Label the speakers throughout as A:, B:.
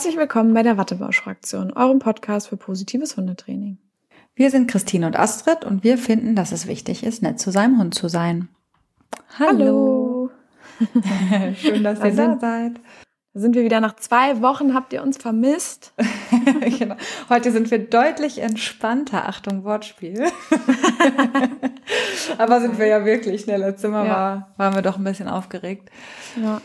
A: Herzlich willkommen bei der Wattebausch-Fraktion, eurem Podcast für positives Hundetraining.
B: Wir sind Christine und Astrid und wir finden, dass es wichtig ist, nett zu seinem Hund zu sein.
A: Hallo.
B: Hallo. Schön, dass ihr da seid.
A: Da sind wir wieder nach zwei Wochen. Habt ihr uns vermisst?
B: genau. Heute sind wir deutlich entspannter. Achtung, Wortspiel. Aber sind wir ja wirklich. Ne? Letztes Mal ja. war, waren wir doch ein bisschen aufgeregt.
A: Ja.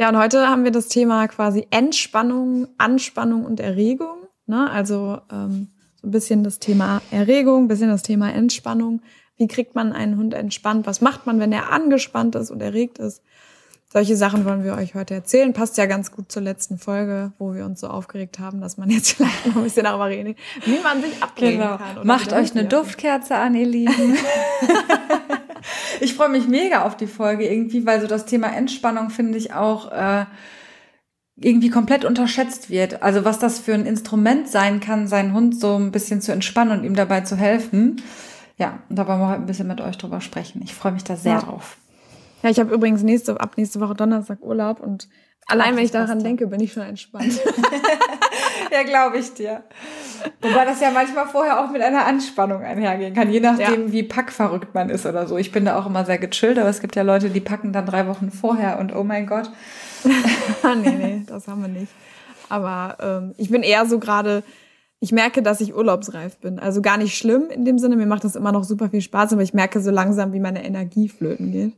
A: Ja, und heute haben wir das Thema quasi Entspannung, Anspannung und Erregung. Ne? Also ähm, so ein bisschen das Thema Erregung, ein bisschen das Thema Entspannung. Wie kriegt man einen Hund entspannt? Was macht man, wenn er angespannt ist und erregt ist? Solche Sachen wollen wir euch heute erzählen. Passt ja ganz gut zur letzten Folge, wo wir uns so aufgeregt haben, dass man jetzt vielleicht noch ein bisschen darüber reden, wie man sich ablenken genau. kann.
B: Macht euch eine Duftkerze an, ihr Lieben. ich freue mich mega auf die Folge irgendwie, weil so das Thema Entspannung finde ich auch äh, irgendwie komplett unterschätzt wird. Also was das für ein Instrument sein kann, seinen Hund so ein bisschen zu entspannen und ihm dabei zu helfen. Ja, und da wollen wir heute ein bisschen mit euch drüber sprechen. Ich freue mich da sehr ja. drauf.
A: Ja, ich habe übrigens nächste, ab nächste Woche Donnerstag Urlaub und allein, Ach, wenn ich daran denke, bin ich schon entspannt.
B: ja, glaube ich dir. Wobei das ja manchmal vorher auch mit einer Anspannung einhergehen kann, je nachdem, ja. wie packverrückt man ist oder so. Ich bin da auch immer sehr gechillt, aber es gibt ja Leute, die packen dann drei Wochen vorher und oh mein Gott.
A: nee, nee, das haben wir nicht. Aber ähm, ich bin eher so gerade, ich merke, dass ich urlaubsreif bin. Also gar nicht schlimm in dem Sinne, mir macht das immer noch super viel Spaß, aber ich merke so langsam, wie meine Energie flöten geht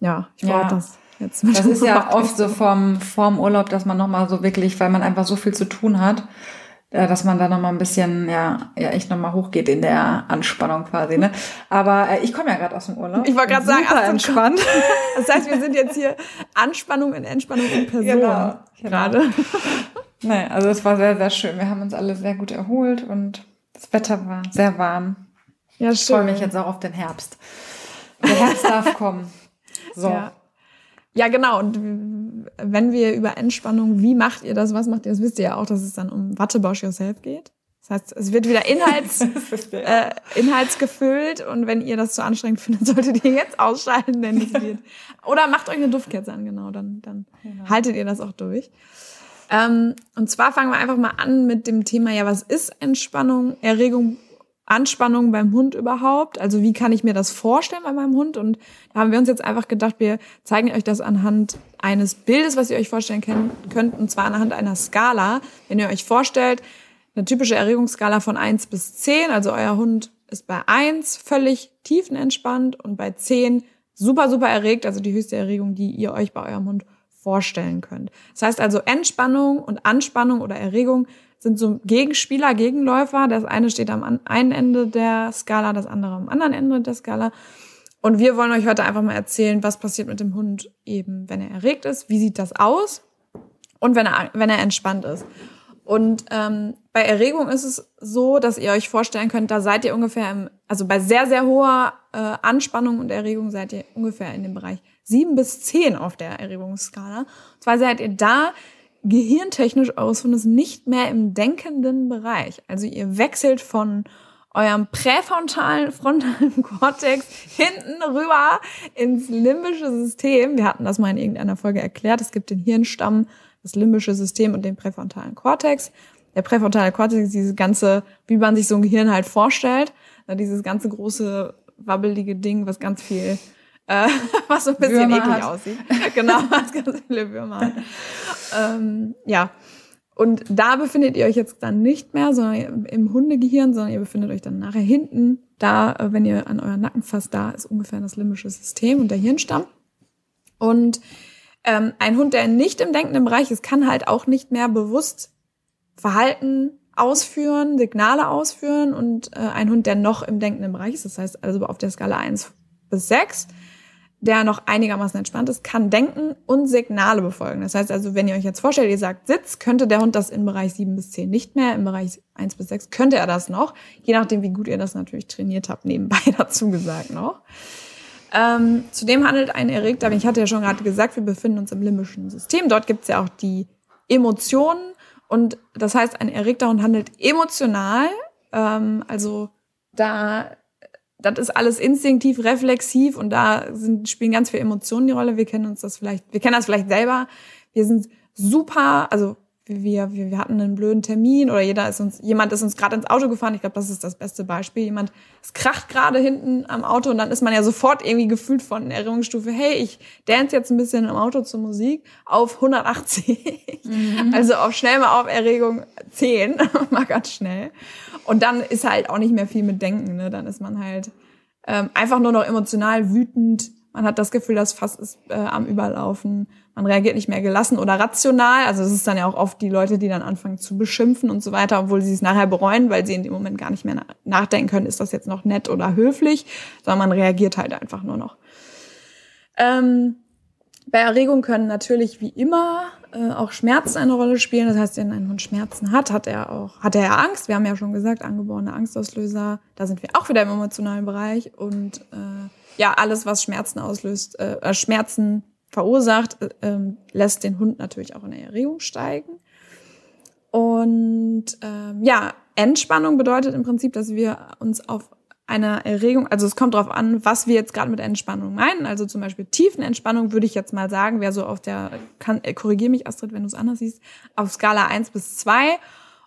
A: ja, ich brauche ja. das. Jetzt
B: das ist ja oft so vom, vorm Urlaub, dass man nochmal so wirklich, weil man einfach so viel zu tun hat, äh, dass man da nochmal ein bisschen, ja, ja, echt nochmal hochgeht in der Anspannung quasi, ne? Aber äh, ich komme ja gerade aus dem Urlaub.
A: Ich wollte gerade sagen, super entspannt. Das heißt, wir sind jetzt hier Anspannung in Entspannung in Person. Genau,
B: genau. gerade. Nee, also es war sehr, sehr schön. Wir haben uns alle sehr gut erholt und das Wetter war sehr warm. Ja, schön. Ich freue mich jetzt auch auf den Herbst. Der Herbst darf kommen. So.
A: Ja. ja, genau. Und wenn wir über Entspannung, wie macht ihr das, was macht ihr das, wisst ihr ja auch, dass es dann um Wattebausch Yourself geht. Das heißt, es wird wieder Inhalts, äh, inhaltsgefüllt und wenn ihr das zu anstrengend findet, solltet ihr jetzt ausschalten, denn es wird. Oder macht euch eine Duftkerze an, genau, dann, dann genau. haltet ihr das auch durch. Ähm, und zwar fangen wir einfach mal an mit dem Thema, ja, was ist Entspannung, Erregung Anspannung beim Hund überhaupt? Also wie kann ich mir das vorstellen bei meinem Hund? Und da haben wir uns jetzt einfach gedacht, wir zeigen euch das anhand eines Bildes, was ihr euch vorstellen könnt, und zwar anhand einer Skala. Wenn ihr euch vorstellt, eine typische Erregungsskala von eins bis zehn, also euer Hund ist bei eins völlig tiefenentspannt und bei zehn super, super erregt, also die höchste Erregung, die ihr euch bei eurem Hund vorstellen könnt. Das heißt also Entspannung und Anspannung oder Erregung sind so Gegenspieler, Gegenläufer. Das eine steht am einen Ende der Skala, das andere am anderen Ende der Skala. Und wir wollen euch heute einfach mal erzählen, was passiert mit dem Hund eben, wenn er erregt ist, wie sieht das aus und wenn er, wenn er entspannt ist. Und ähm, bei Erregung ist es so, dass ihr euch vorstellen könnt, da seid ihr ungefähr im, also bei sehr, sehr hoher äh, Anspannung und Erregung seid ihr ungefähr in dem Bereich sieben bis zehn auf der Erregungsskala. Und zwar seid ihr da gehirntechnisch aus und ist nicht mehr im denkenden Bereich. Also ihr wechselt von eurem präfrontalen frontalen Kortex hinten rüber ins limbische System. Wir hatten das mal in irgendeiner Folge erklärt. Es gibt den Hirnstamm, das limbische System und den präfrontalen Kortex. Der präfrontale Kortex ist dieses ganze, wie man sich so ein Gehirn halt vorstellt, dieses ganze große wabbelige Ding, was ganz viel äh, was so ein bisschen Würmer eklig hat. aussieht. genau, was ganz viele Würmer ähm, ja. Und da befindet ihr euch jetzt dann nicht mehr, sondern im Hundegehirn, sondern ihr befindet euch dann nachher hinten. Da, äh, wenn ihr an euren Nacken fasst, da ist ungefähr das limbische System und der Hirnstamm. Und ähm, ein Hund, der nicht im denkenden Bereich ist, kann halt auch nicht mehr bewusst Verhalten ausführen, Signale ausführen. Und äh, ein Hund, der noch im denkenden Bereich ist, das heißt also auf der Skala 1 bis 6, der noch einigermaßen entspannt ist, kann denken und Signale befolgen. Das heißt also, wenn ihr euch jetzt vorstellt, ihr sagt Sitz, könnte der Hund das im Bereich 7 bis 10 nicht mehr, im Bereich 1 bis 6 könnte er das noch, je nachdem, wie gut ihr das natürlich trainiert habt, nebenbei dazu gesagt noch. Ähm, zudem handelt ein Erregter, ich hatte ja schon gerade gesagt, wir befinden uns im limbischen System. Dort gibt es ja auch die Emotionen und das heißt, ein erregter Hund handelt emotional. Ähm, also da das ist alles instinktiv, reflexiv und da sind, spielen ganz viele Emotionen die Rolle. Wir kennen uns das vielleicht, wir kennen das vielleicht selber. Wir sind super, also wir, wir, wir hatten einen blöden Termin oder jeder ist uns, jemand ist uns gerade ins Auto gefahren. Ich glaube, das ist das beste Beispiel. Jemand, es kracht gerade hinten am Auto und dann ist man ja sofort irgendwie gefühlt von Erinnerungsstufe, hey, ich dance jetzt ein bisschen im Auto zur Musik auf 180. Mhm. Also auf schnell mal auf Erregung 10, mal ganz schnell. Und dann ist halt auch nicht mehr viel mit Denken, ne? Dann ist man halt ähm, einfach nur noch emotional wütend. Man hat das Gefühl, das Fass ist äh, am Überlaufen man reagiert nicht mehr gelassen oder rational. Also es ist dann ja auch oft die Leute, die dann anfangen zu beschimpfen und so weiter, obwohl sie es nachher bereuen, weil sie in dem Moment gar nicht mehr nachdenken können, ist das jetzt noch nett oder höflich, sondern man reagiert halt einfach nur noch. Ähm, bei Erregung können natürlich wie immer äh, auch Schmerzen eine Rolle spielen. Das heißt, wenn ein Hund Schmerzen hat, hat er auch, hat er ja Angst. Wir haben ja schon gesagt, angeborene Angstauslöser. Da sind wir auch wieder im emotionalen Bereich und äh, ja, alles, was Schmerzen auslöst, äh, äh Schmerzen verursacht, äh, ähm, lässt den Hund natürlich auch in der Erregung steigen. Und ähm, ja, Entspannung bedeutet im Prinzip, dass wir uns auf einer Erregung, also es kommt darauf an, was wir jetzt gerade mit Entspannung meinen. Also zum Beispiel Tiefenentspannung würde ich jetzt mal sagen, wäre so auf der, kann, äh, korrigier mich Astrid, wenn du es anders siehst, auf Skala 1 bis 2.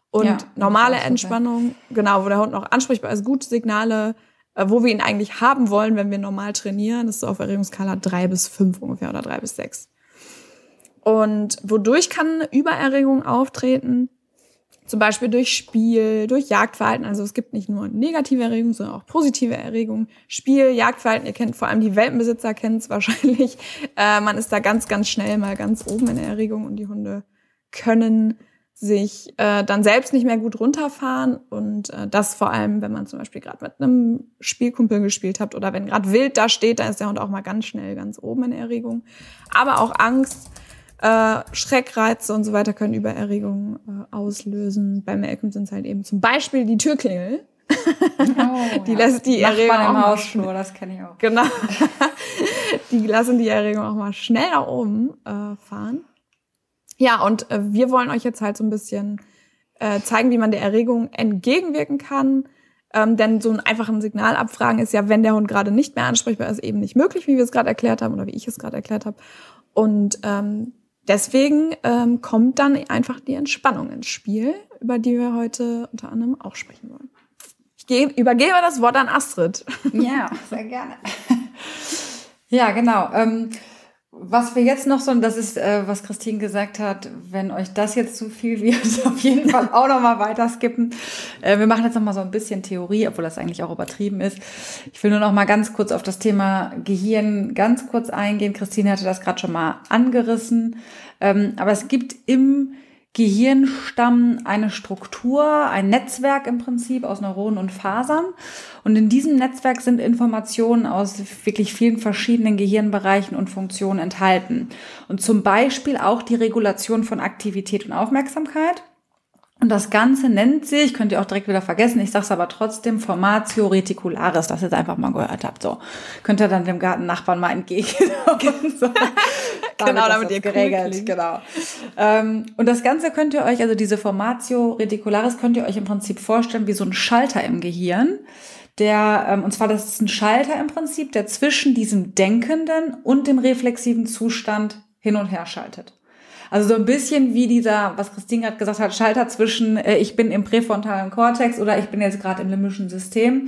A: Und ja, normale Entspannung, genau, wo der Hund noch ansprechbar ist, gute Signale, wo wir ihn eigentlich haben wollen, wenn wir normal trainieren. Das ist auf Erregungsskala drei bis fünf ungefähr oder drei bis sechs. Und wodurch kann Übererregung auftreten? Zum Beispiel durch Spiel, durch Jagdverhalten. Also es gibt nicht nur negative Erregung, sondern auch positive Erregung. Spiel, Jagdverhalten, ihr kennt vor allem die Welpenbesitzer kennen es wahrscheinlich. Äh, man ist da ganz, ganz schnell mal ganz oben in der Erregung und die Hunde können sich äh, dann selbst nicht mehr gut runterfahren und äh, das vor allem, wenn man zum Beispiel gerade mit einem Spielkumpel gespielt hat oder wenn gerade wild da steht, dann ist der Hund auch mal ganz schnell ganz oben in Erregung. Aber auch Angst, äh, Schreckreize und so weiter können Übererregungen äh, auslösen. Bei Malcolm sind es halt eben zum Beispiel die Türklingel. Oh, die ja. lässt die Erregung
B: auch im Hausflur, das kenne ich auch.
A: Genau. die lassen die Erregung auch mal schnell nach oben äh, fahren. Ja, und äh, wir wollen euch jetzt halt so ein bisschen äh, zeigen, wie man der Erregung entgegenwirken kann. Ähm, denn so ein einfachen Signal abfragen ist ja, wenn der Hund gerade nicht mehr ansprechbar ist, eben nicht möglich, wie wir es gerade erklärt haben oder wie ich es gerade erklärt habe. Und ähm, deswegen ähm, kommt dann einfach die Entspannung ins Spiel, über die wir heute unter anderem auch sprechen wollen. Ich gebe, übergebe das Wort an Astrid.
B: Ja, sehr gerne. ja, genau. Was wir jetzt noch so, und das ist, äh, was Christine gesagt hat, wenn euch das jetzt zu viel wird, auf jeden Fall auch noch mal weiter skippen. Äh, wir machen jetzt noch mal so ein bisschen Theorie, obwohl das eigentlich auch übertrieben ist. Ich will nur noch mal ganz kurz auf das Thema Gehirn ganz kurz eingehen. Christine hatte das gerade schon mal angerissen. Ähm, aber es gibt im Gehirnstamm eine Struktur, ein Netzwerk im Prinzip aus Neuronen und Fasern. Und in diesem Netzwerk sind Informationen aus wirklich vielen verschiedenen Gehirnbereichen und Funktionen enthalten. Und zum Beispiel auch die Regulation von Aktivität und Aufmerksamkeit. Und das Ganze nennt sich, könnt ihr auch direkt wieder vergessen, ich sage es aber trotzdem, Formatio Reticularis, das ihr jetzt einfach mal gehört habt. So könnt ihr dann dem Gartennachbarn mal entgegen. so. genau, damit ihr geregelt. Cool genau. Ähm, und das Ganze könnt ihr euch, also diese Formatio Reticularis, könnt ihr euch im Prinzip vorstellen wie so ein Schalter im Gehirn. Der, ähm, und zwar, das ist ein Schalter im Prinzip, der zwischen diesem denkenden und dem reflexiven Zustand hin und her schaltet. Also so ein bisschen wie dieser, was Christine gerade gesagt hat, Schalter zwischen äh, ich bin im präfrontalen Kortex oder ich bin jetzt gerade im limbischen System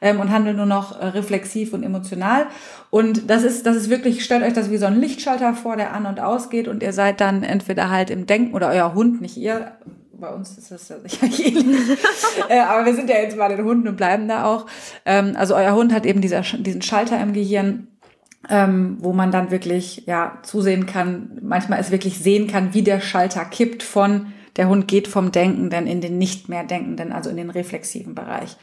B: ähm, und handle nur noch äh, reflexiv und emotional. Und das ist, das ist wirklich, stellt euch das wie so ein Lichtschalter vor, der an und ausgeht und ihr seid dann entweder halt im Denken oder euer Hund, nicht ihr, bei uns ist das ja sicher ähnlich. äh, aber wir sind ja jetzt bei den Hunden und bleiben da auch. Ähm, also euer Hund hat eben dieser, diesen Schalter im Gehirn ähm, wo man dann wirklich ja zusehen kann, manchmal es wirklich sehen kann, wie der Schalter kippt von der Hund geht vom Denkenden in den nicht mehr Denkenden, also in den reflexiven Bereich.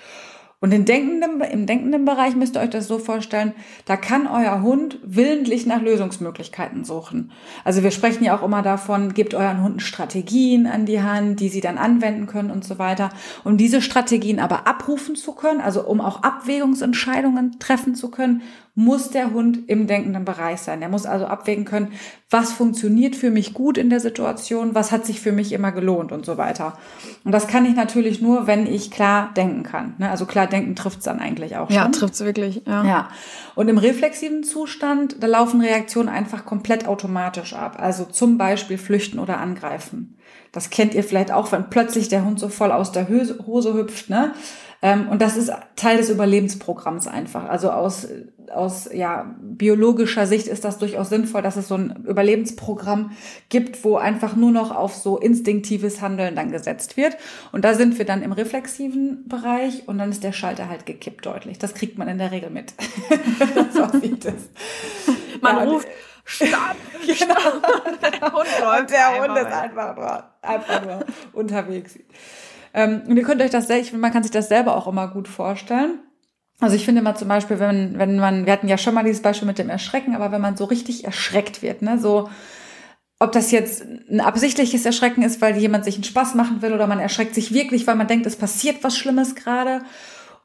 B: Und im denkenden, im denkenden Bereich müsst ihr euch das so vorstellen, da kann euer Hund willentlich nach Lösungsmöglichkeiten suchen. Also wir sprechen ja auch immer davon, gebt euren Hunden Strategien an die Hand, die sie dann anwenden können und so weiter. Um diese Strategien aber abrufen zu können, also um auch Abwägungsentscheidungen treffen zu können, muss der Hund im denkenden Bereich sein. Er muss also abwägen können, was funktioniert für mich gut in der Situation, was hat sich für mich immer gelohnt und so weiter. Und das kann ich natürlich nur, wenn ich klar denken kann. Ne? Also klar Nachdenken trifft's dann eigentlich auch schon.
A: Ja, trifft's wirklich. Ja.
B: ja. Und im reflexiven Zustand, da laufen Reaktionen einfach komplett automatisch ab. Also zum Beispiel flüchten oder angreifen. Das kennt ihr vielleicht auch, wenn plötzlich der Hund so voll aus der Hose hüpft, ne? Ähm, und das ist Teil des Überlebensprogramms einfach. Also aus, aus ja, biologischer Sicht ist das durchaus sinnvoll, dass es so ein Überlebensprogramm gibt, wo einfach nur noch auf so instinktives Handeln dann gesetzt wird. Und da sind wir dann im reflexiven Bereich und dann ist der Schalter halt gekippt deutlich. Das kriegt man in der Regel mit. so sieht es.
A: Man ja, ruft, Stopp! Genau.
B: Der Hund läuft. Und der Hund ist einfach nur, einfach nur unterwegs. Ähm, und ihr könnt euch das selbst, man kann sich das selber auch immer gut vorstellen. Also ich finde mal zum Beispiel, wenn, wenn man, wir hatten ja schon mal dieses Beispiel mit dem Erschrecken, aber wenn man so richtig erschreckt wird, ne, so, ob das jetzt ein absichtliches Erschrecken ist, weil jemand sich einen Spaß machen will oder man erschreckt sich wirklich, weil man denkt, es passiert was Schlimmes gerade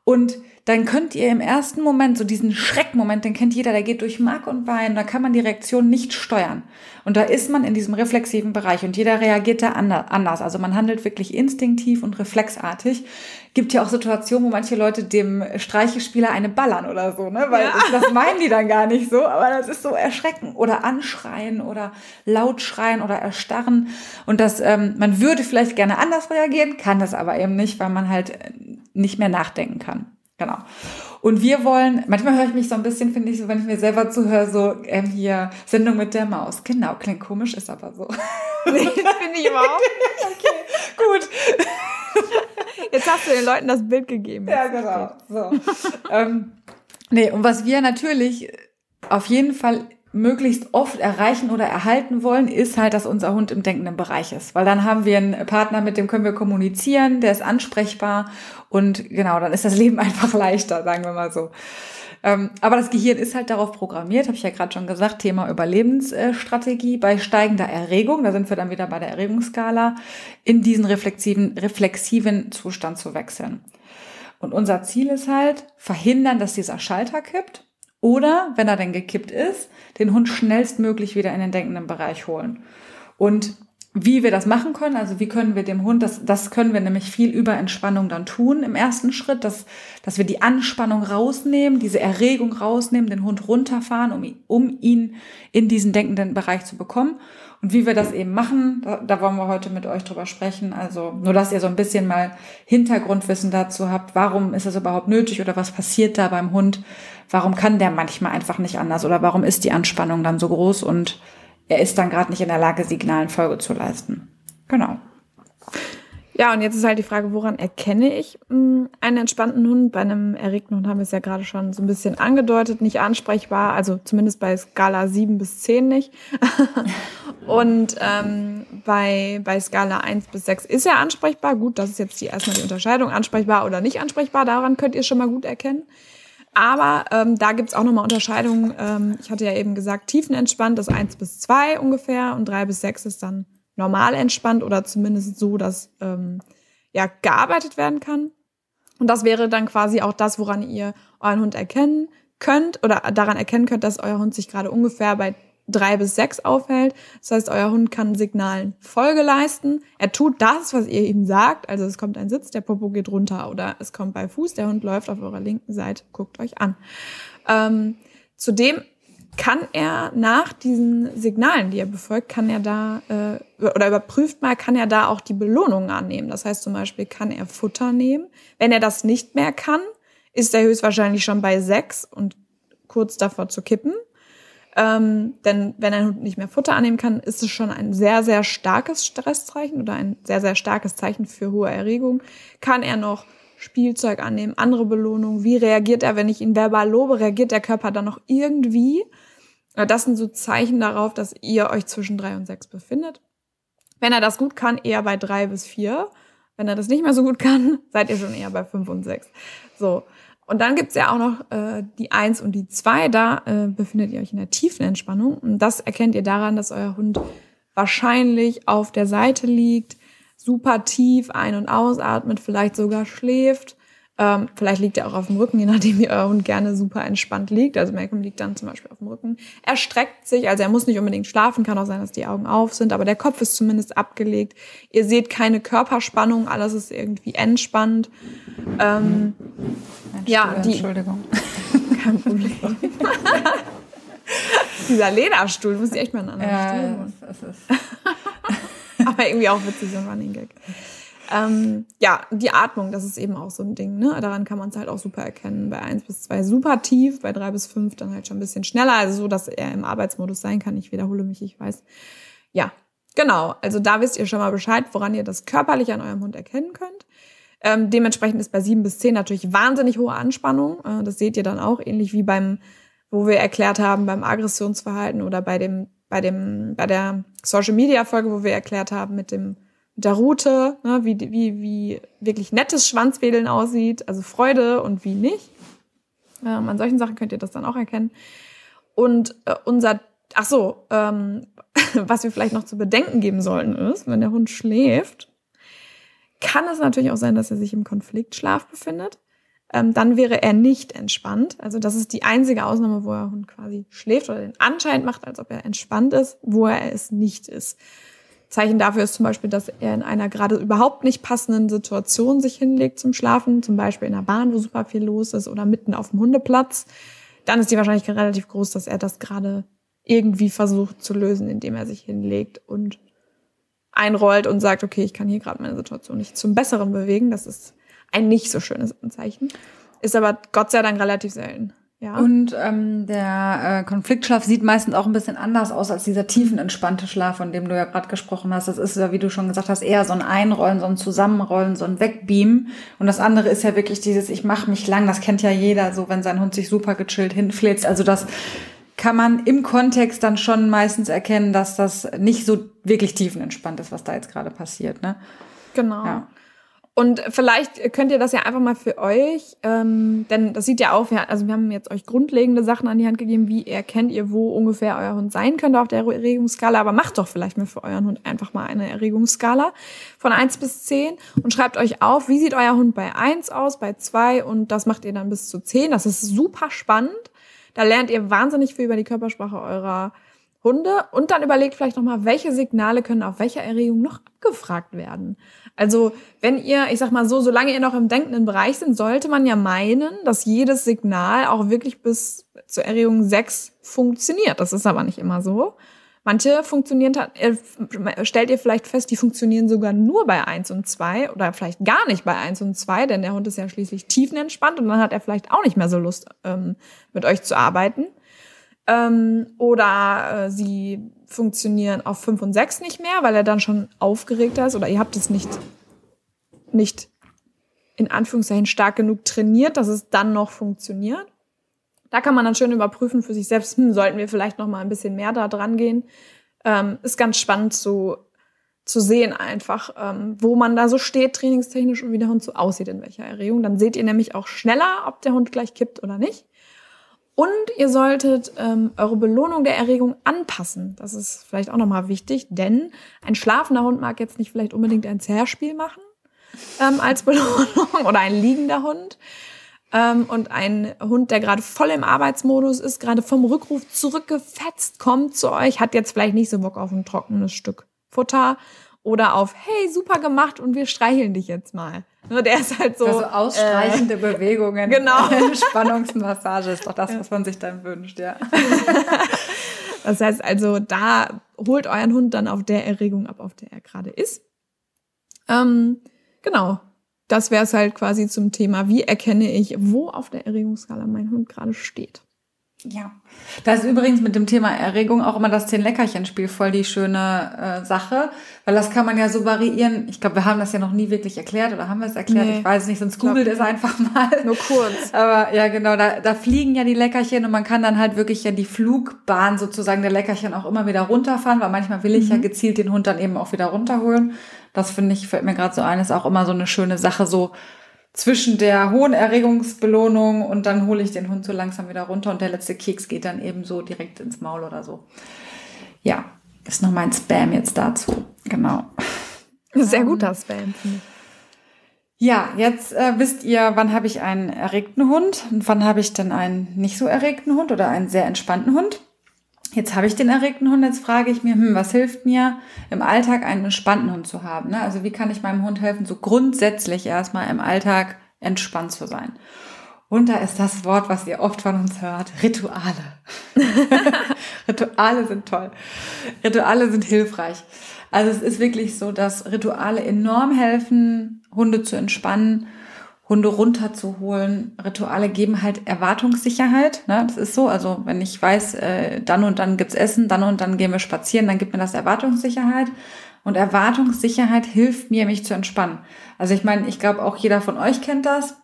B: und dann könnt ihr im ersten Moment, so diesen Schreckmoment, den kennt jeder, der geht durch Mark und Bein, da kann man die Reaktion nicht steuern. Und da ist man in diesem reflexiven Bereich und jeder reagiert da anders. Also man handelt wirklich instinktiv und reflexartig. Gibt ja auch Situationen, wo manche Leute dem Streichespieler eine ballern oder so, ne? Weil ja. das meinen die dann gar nicht so, aber das ist so erschrecken oder anschreien oder laut schreien oder erstarren. Und das, ähm, man würde vielleicht gerne anders reagieren, kann das aber eben nicht, weil man halt nicht mehr nachdenken kann. Genau. Und wir wollen, manchmal höre ich mich so ein bisschen, finde ich, so, wenn ich mir selber zuhöre, so ähm, hier Sendung mit der Maus. Genau, klingt komisch, ist aber so.
A: Nee, finde ich überhaupt
B: Okay, gut.
A: Jetzt hast du den Leuten das Bild gegeben.
B: Ja, genau. So. ähm, nee, und was wir natürlich auf jeden Fall möglichst oft erreichen oder erhalten wollen, ist halt, dass unser Hund im denkenden Bereich ist. Weil dann haben wir einen Partner, mit dem können wir kommunizieren, der ist ansprechbar und genau, dann ist das Leben einfach leichter, sagen wir mal so. Ähm, aber das Gehirn ist halt darauf programmiert, habe ich ja gerade schon gesagt, Thema Überlebensstrategie bei steigender Erregung, da sind wir dann wieder bei der Erregungsskala, in diesen reflexiven, reflexiven Zustand zu wechseln. Und unser Ziel ist halt, verhindern, dass dieser Schalter kippt oder, wenn er denn gekippt ist, den Hund schnellstmöglich wieder in den denkenden Bereich holen. Und wie wir das machen können, also wie können wir dem Hund, das, das können wir nämlich viel über Entspannung dann tun im ersten Schritt, dass, dass wir die Anspannung rausnehmen, diese Erregung rausnehmen, den Hund runterfahren, um, um ihn in diesen denkenden Bereich zu bekommen. Und wie wir das eben machen, da, da wollen wir heute mit euch drüber sprechen. Also nur, dass ihr so ein bisschen mal Hintergrundwissen dazu habt, warum ist das überhaupt nötig oder was passiert da beim Hund, warum kann der manchmal einfach nicht anders? Oder warum ist die Anspannung dann so groß? Und er ist dann gerade nicht in der Lage, Signalen Folge zu leisten. Genau.
A: Ja, und jetzt ist halt die Frage, woran erkenne ich hm, einen entspannten Hund? Bei einem erregten Hund haben wir es ja gerade schon so ein bisschen angedeutet, nicht ansprechbar, also zumindest bei Skala 7 bis 10 nicht. und ähm, bei, bei Skala 1 bis 6 ist er ansprechbar. Gut, das ist jetzt die, erstmal die Unterscheidung, ansprechbar oder nicht ansprechbar. Daran könnt ihr schon mal gut erkennen. Aber ähm, da gibt's auch nochmal Unterscheidungen. Ähm, ich hatte ja eben gesagt, tiefenentspannt ist eins bis zwei ungefähr und drei bis sechs ist dann normal entspannt oder zumindest so, dass ähm, ja gearbeitet werden kann. Und das wäre dann quasi auch das, woran ihr euren Hund erkennen könnt oder daran erkennen könnt, dass euer Hund sich gerade ungefähr bei drei bis sechs aufhält. Das heißt, euer Hund kann Signalen Folge leisten. Er tut das, was ihr ihm sagt. Also es kommt ein Sitz, der Popo geht runter oder es kommt bei Fuß, der Hund läuft auf eurer linken Seite, guckt euch an. Ähm, zudem kann er nach diesen Signalen, die er befolgt, kann er da äh, oder überprüft mal, kann er da auch die Belohnungen annehmen. Das heißt zum Beispiel, kann er Futter nehmen. Wenn er das nicht mehr kann, ist er höchstwahrscheinlich schon bei sechs und kurz davor zu kippen. Ähm, denn wenn ein Hund nicht mehr Futter annehmen kann, ist es schon ein sehr, sehr starkes Stresszeichen oder ein sehr, sehr starkes Zeichen für hohe Erregung. Kann er noch Spielzeug annehmen, andere Belohnungen? Wie reagiert er, wenn ich ihn verbal lobe? Reagiert der Körper dann noch irgendwie? Das sind so Zeichen darauf, dass ihr euch zwischen drei und sechs befindet. Wenn er das gut kann, eher bei drei bis vier. Wenn er das nicht mehr so gut kann, seid ihr schon eher bei fünf und sechs. So. Und dann gibt's ja auch noch äh, die Eins und die Zwei. Da äh, befindet ihr euch in der tiefen Entspannung. Und das erkennt ihr daran, dass euer Hund wahrscheinlich auf der Seite liegt, super tief ein- und ausatmet, vielleicht sogar schläft, Ähm, vielleicht liegt er auch auf dem Rücken, je nachdem, wie euer Hund gerne super entspannt liegt. Also Malcolm liegt dann zum Beispiel auf dem Rücken. Er streckt sich, also er muss nicht unbedingt schlafen, kann auch sein, dass die Augen auf sind, aber der Kopf ist zumindest abgelegt. Ihr seht keine Körperspannung, alles ist irgendwie entspannt. Ähm, ja, die, Entschuldigung. Kein Problem. Dieser Lederstuhl, muss ich echt mal einen anderen ja, Stuhl holen. Aber irgendwie auch witzig, so ein Running Gag. Ähm, ja, die Atmung, das ist eben auch so ein Ding. Ne? Daran kann man es halt auch super erkennen. Bei eins bis zwei super tief, bei drei bis fünf dann halt schon ein bisschen schneller. Also so, dass er im Arbeitsmodus sein kann. Ich wiederhole mich, ich weiß. Ja, genau. Also da wisst ihr schon mal Bescheid, woran ihr das körperlich an eurem Hund erkennen könnt. Ähm, dementsprechend ist bei sieben bis zehn natürlich wahnsinnig hohe Anspannung. Äh, das seht ihr dann auch, ähnlich wie beim, wo wir erklärt haben, beim Aggressionsverhalten oder bei dem, bei dem, bei der Social Media Folge, wo wir erklärt haben mit dem der Route, ne, wie, wie, wie wirklich nettes Schwanzwedeln aussieht, also Freude und wie nicht. Ähm, an solchen Sachen könnt ihr das dann auch erkennen. Und äh, unser, ach so, ähm, was wir vielleicht noch zu bedenken geben sollten ist, wenn der Hund schläft, kann es natürlich auch sein, dass er sich im Konfliktschlaf befindet. Ähm, dann wäre er nicht entspannt. Also das ist die einzige Ausnahme, wo der Hund quasi schläft oder den Anschein macht, als ob er entspannt ist, wo er es nicht ist. Zeichen dafür ist zum Beispiel, dass er in einer gerade überhaupt nicht passenden Situation sich hinlegt zum Schlafen, zum Beispiel in der Bahn, wo super viel los ist oder mitten auf dem Hundeplatz. Dann ist die Wahrscheinlichkeit relativ groß, dass er das gerade irgendwie versucht zu lösen, indem er sich hinlegt und einrollt und sagt, okay, ich kann hier gerade meine Situation nicht zum Besseren bewegen. Das ist ein nicht so schönes Anzeichen. Ist aber Gott sei Dank relativ selten. Ja.
B: Und ähm, der äh, Konfliktschlaf sieht meistens auch ein bisschen anders aus als dieser tiefenentspannte Schlaf, von dem du ja gerade gesprochen hast. Das ist ja, wie du schon gesagt hast, eher so ein Einrollen, so ein Zusammenrollen, so ein Wegbeamen. Und das andere ist ja wirklich dieses, ich mache mich lang. Das kennt ja jeder, so wenn sein Hund sich super gechillt hinfläzt. Also das kann man im Kontext dann schon meistens erkennen, dass das nicht so wirklich tiefenentspannt ist, was da jetzt gerade passiert. Ne?
A: Genau. Ja. Und vielleicht könnt ihr das ja einfach mal für euch, ähm, denn das sieht ja auch, also wir haben jetzt euch grundlegende Sachen an die Hand gegeben, wie erkennt ihr, wo ungefähr euer Hund sein könnte auf der Erregungsskala, aber macht doch vielleicht mal für euren Hund einfach mal eine Erregungsskala von eins bis zehn und schreibt euch auf, wie sieht euer Hund bei eins aus, bei zwei und das macht ihr dann bis zu zehn. Das ist super spannend. Da lernt ihr wahnsinnig viel über die Körpersprache eurer Hunde und dann überlegt vielleicht nochmal, welche Signale können auf welcher Erregung noch abgefragt werden. Also wenn ihr, ich sag mal so, solange ihr noch im denkenden Bereich sind, sollte man ja meinen, dass jedes Signal auch wirklich bis zur Erregung 6 funktioniert. Das ist aber nicht immer so. Manche funktionieren, äh, stellt ihr vielleicht fest, die funktionieren sogar nur bei 1 und 2 oder vielleicht gar nicht bei 1 und 2, denn der Hund ist ja schließlich tiefenentspannt und dann hat er vielleicht auch nicht mehr so Lust, ähm, mit euch zu arbeiten. Ähm, oder äh, sie funktionieren auf 5 und 6 nicht mehr, weil er dann schon aufgeregter ist oder ihr habt es nicht, nicht in Anführungszeichen stark genug trainiert, dass es dann noch funktioniert. Da kann man dann schön überprüfen für sich selbst, hm, sollten wir vielleicht noch mal ein bisschen mehr da dran gehen. Ähm, ist ganz spannend zu, zu sehen einfach, ähm, wo man da so steht, trainingstechnisch und wie der Hund so aussieht, in welcher Erregung. Dann seht ihr nämlich auch schneller, ob der Hund gleich kippt oder nicht. Und ihr solltet ähm, eure Belohnung der Erregung anpassen. Das ist vielleicht auch nochmal wichtig, denn ein schlafender Hund mag jetzt nicht vielleicht unbedingt ein Zerrspiel machen ähm, als Belohnung oder ein liegender Hund. Ähm, und ein Hund, der gerade voll im Arbeitsmodus ist, gerade vom Rückruf zurückgefetzt kommt zu euch, hat jetzt vielleicht nicht so Bock auf ein trockenes Stück Futter oder auf, hey, super gemacht und wir streicheln dich jetzt mal. Nur der ist halt so.
B: Also ausstreichende äh, Bewegungen.
A: Genau.
B: Spannungsmassage ist doch das, was man sich dann wünscht, ja.
A: das heißt also, da holt euren Hund dann auf der Erregung ab, auf der er gerade ist. Ähm, genau. Das wäre es halt quasi zum Thema, wie erkenne ich, wo auf der Erregungsskala mein Hund gerade steht.
B: Ja, da ist übrigens mit dem Thema Erregung auch immer das Zehn-Leckerchen-Spiel voll die schöne äh, Sache, weil das kann man ja so variieren. Ich glaube, wir haben das ja noch nie wirklich erklärt oder haben wir es erklärt? Nee, ich weiß nicht, sonst googelt es einfach mal.
A: Nur kurz.
B: Aber ja, genau, da, da fliegen ja die Leckerchen und man kann dann halt wirklich ja die Flugbahn sozusagen der Leckerchen auch immer wieder runterfahren, weil manchmal will ich mhm. ja gezielt den Hund dann eben auch wieder runterholen. Das finde ich, fällt mir gerade so ein, ist auch immer so eine schöne Sache, so zwischen der hohen Erregungsbelohnung und dann hole ich den Hund so langsam wieder runter und der letzte Keks geht dann eben so direkt ins Maul oder so. Ja, ist noch mein Spam jetzt dazu. Genau.
A: Sehr guter Spam.
B: Ja, jetzt äh, wisst ihr, wann habe ich einen erregten Hund und wann habe ich denn einen nicht so erregten Hund oder einen sehr entspannten Hund. Jetzt habe ich den erregten Hund, jetzt frage ich mir, hm, was hilft mir im Alltag einen entspannten Hund zu haben? Ne? Also wie kann ich meinem Hund helfen, so grundsätzlich erstmal im Alltag entspannt zu sein? Und da ist das Wort, was ihr oft von uns hört, Rituale. Rituale sind toll. Rituale sind hilfreich. Also es ist wirklich so, dass Rituale enorm helfen, Hunde zu entspannen, Hunde runterzuholen. Rituale geben halt Erwartungssicherheit. Ne? Das ist so. Also wenn ich weiß, äh, dann und dann gibt's Essen, dann und dann gehen wir spazieren, dann gibt mir das Erwartungssicherheit. Und Erwartungssicherheit hilft mir, mich zu entspannen. Also ich meine, ich glaube, auch jeder von euch kennt das.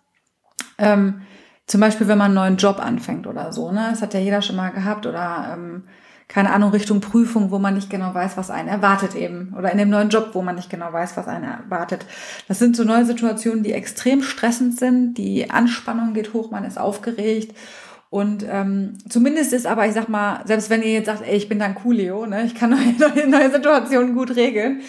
B: Ähm, zum Beispiel, wenn man einen neuen Job anfängt oder so. Ne? Das hat ja jeder schon mal gehabt. Oder ähm, keine Ahnung, Richtung Prüfung, wo man nicht genau weiß, was einen erwartet eben. Oder in dem neuen Job, wo man nicht genau weiß, was einen erwartet. Das sind so neue Situationen, die extrem stressend sind. Die Anspannung geht hoch, man ist aufgeregt. Und ähm, zumindest ist aber, ich sag mal, selbst wenn ihr jetzt sagt, ey, ich bin dann Coolio, ne, ich kann neue, neue Situationen gut regeln,